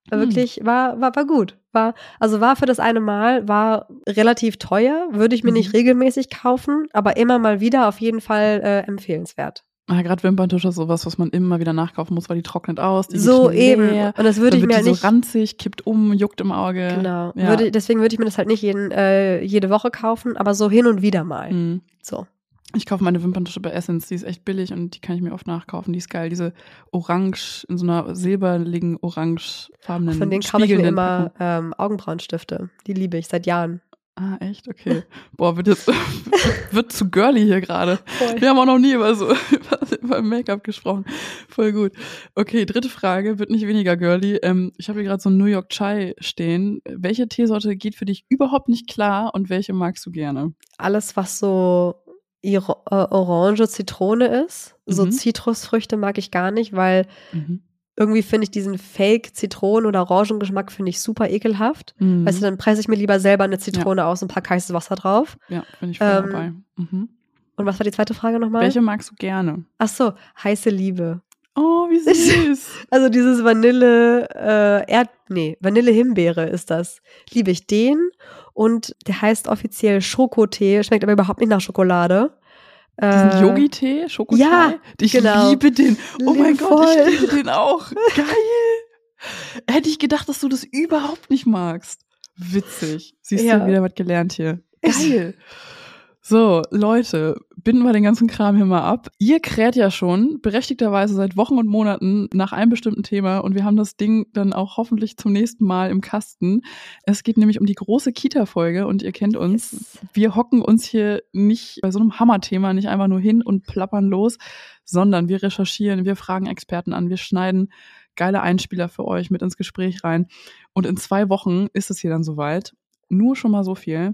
Hm. Wirklich, war, war, war gut. War, also war für das eine Mal, war relativ teuer, würde ich mir mhm. nicht regelmäßig kaufen, aber immer mal wieder auf jeden Fall äh, empfehlenswert. Ja, gerade Wimperntusche ist sowas, was man immer wieder nachkaufen muss, weil die trocknet aus. Die so eben. Leer, und das würde ich mir halt nicht. so ranzig, kippt um, juckt im Auge. Genau. Ja. Würde, deswegen würde ich mir das halt nicht jeden, äh, jede Woche kaufen, aber so hin und wieder mal. Mhm. So. Ich kaufe meine Wimperntusche bei Essence, die ist echt billig und die kann ich mir oft nachkaufen. Die ist geil. Diese orange, in so einer silberligen, orangefarbenen Von denen kaufe ich mir immer ähm, Augenbrauenstifte. Die liebe ich seit Jahren. Ah, echt? Okay. Boah, wird jetzt wird zu girly hier gerade. Wir haben auch noch nie über so über Make-up gesprochen. Voll gut. Okay, dritte Frage, wird nicht weniger girly. Ähm, ich habe hier gerade so ein New York Chai stehen. Welche Teesorte geht für dich überhaupt nicht klar und welche magst du gerne? Alles, was so äh, Orange, Zitrone ist. So mhm. Zitrusfrüchte mag ich gar nicht, weil mhm irgendwie finde ich diesen Fake-Zitronen- oder Orangengeschmack finde ich super ekelhaft. Mhm. Weißt du, dann presse ich mir lieber selber eine Zitrone ja. aus und packe heißes Wasser drauf. Ja, bin ich voll ähm, dabei. Mhm. Und was war die zweite Frage nochmal? Welche magst du gerne? Ach so, heiße Liebe. Oh, wie süß. Also dieses Vanille, äh, Erd, nee, Vanille-Himbeere ist das. Liebe ich den. Und der heißt offiziell Schokotee, schmeckt aber überhaupt nicht nach Schokolade. Diesen äh, Yogi-Tee, Schokotee? Ja, ich genau. liebe den. Oh mein Gott, ich liebe den auch. Geil. Hätte ich gedacht, dass du das überhaupt nicht magst. Witzig. Siehst ja. du wieder was gelernt hier. Geil. So, Leute, binden wir den ganzen Kram hier mal ab. Ihr kräht ja schon berechtigterweise seit Wochen und Monaten nach einem bestimmten Thema und wir haben das Ding dann auch hoffentlich zum nächsten Mal im Kasten. Es geht nämlich um die große Kita-Folge und ihr kennt uns. Yes. Wir hocken uns hier nicht bei so einem Hammerthema nicht einfach nur hin und plappern los, sondern wir recherchieren, wir fragen Experten an, wir schneiden geile Einspieler für euch mit ins Gespräch rein. Und in zwei Wochen ist es hier dann soweit. Nur schon mal so viel.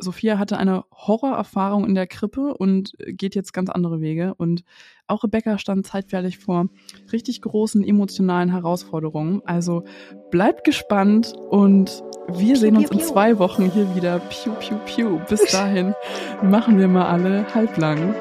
Sophia hatte eine Horrorerfahrung in der Krippe und geht jetzt ganz andere Wege. Und auch Rebecca stand zeitweilig vor richtig großen emotionalen Herausforderungen. Also bleibt gespannt und wir sehen uns in zwei Wochen hier wieder. Piu, piu, piu. Bis dahin machen wir mal alle halblang.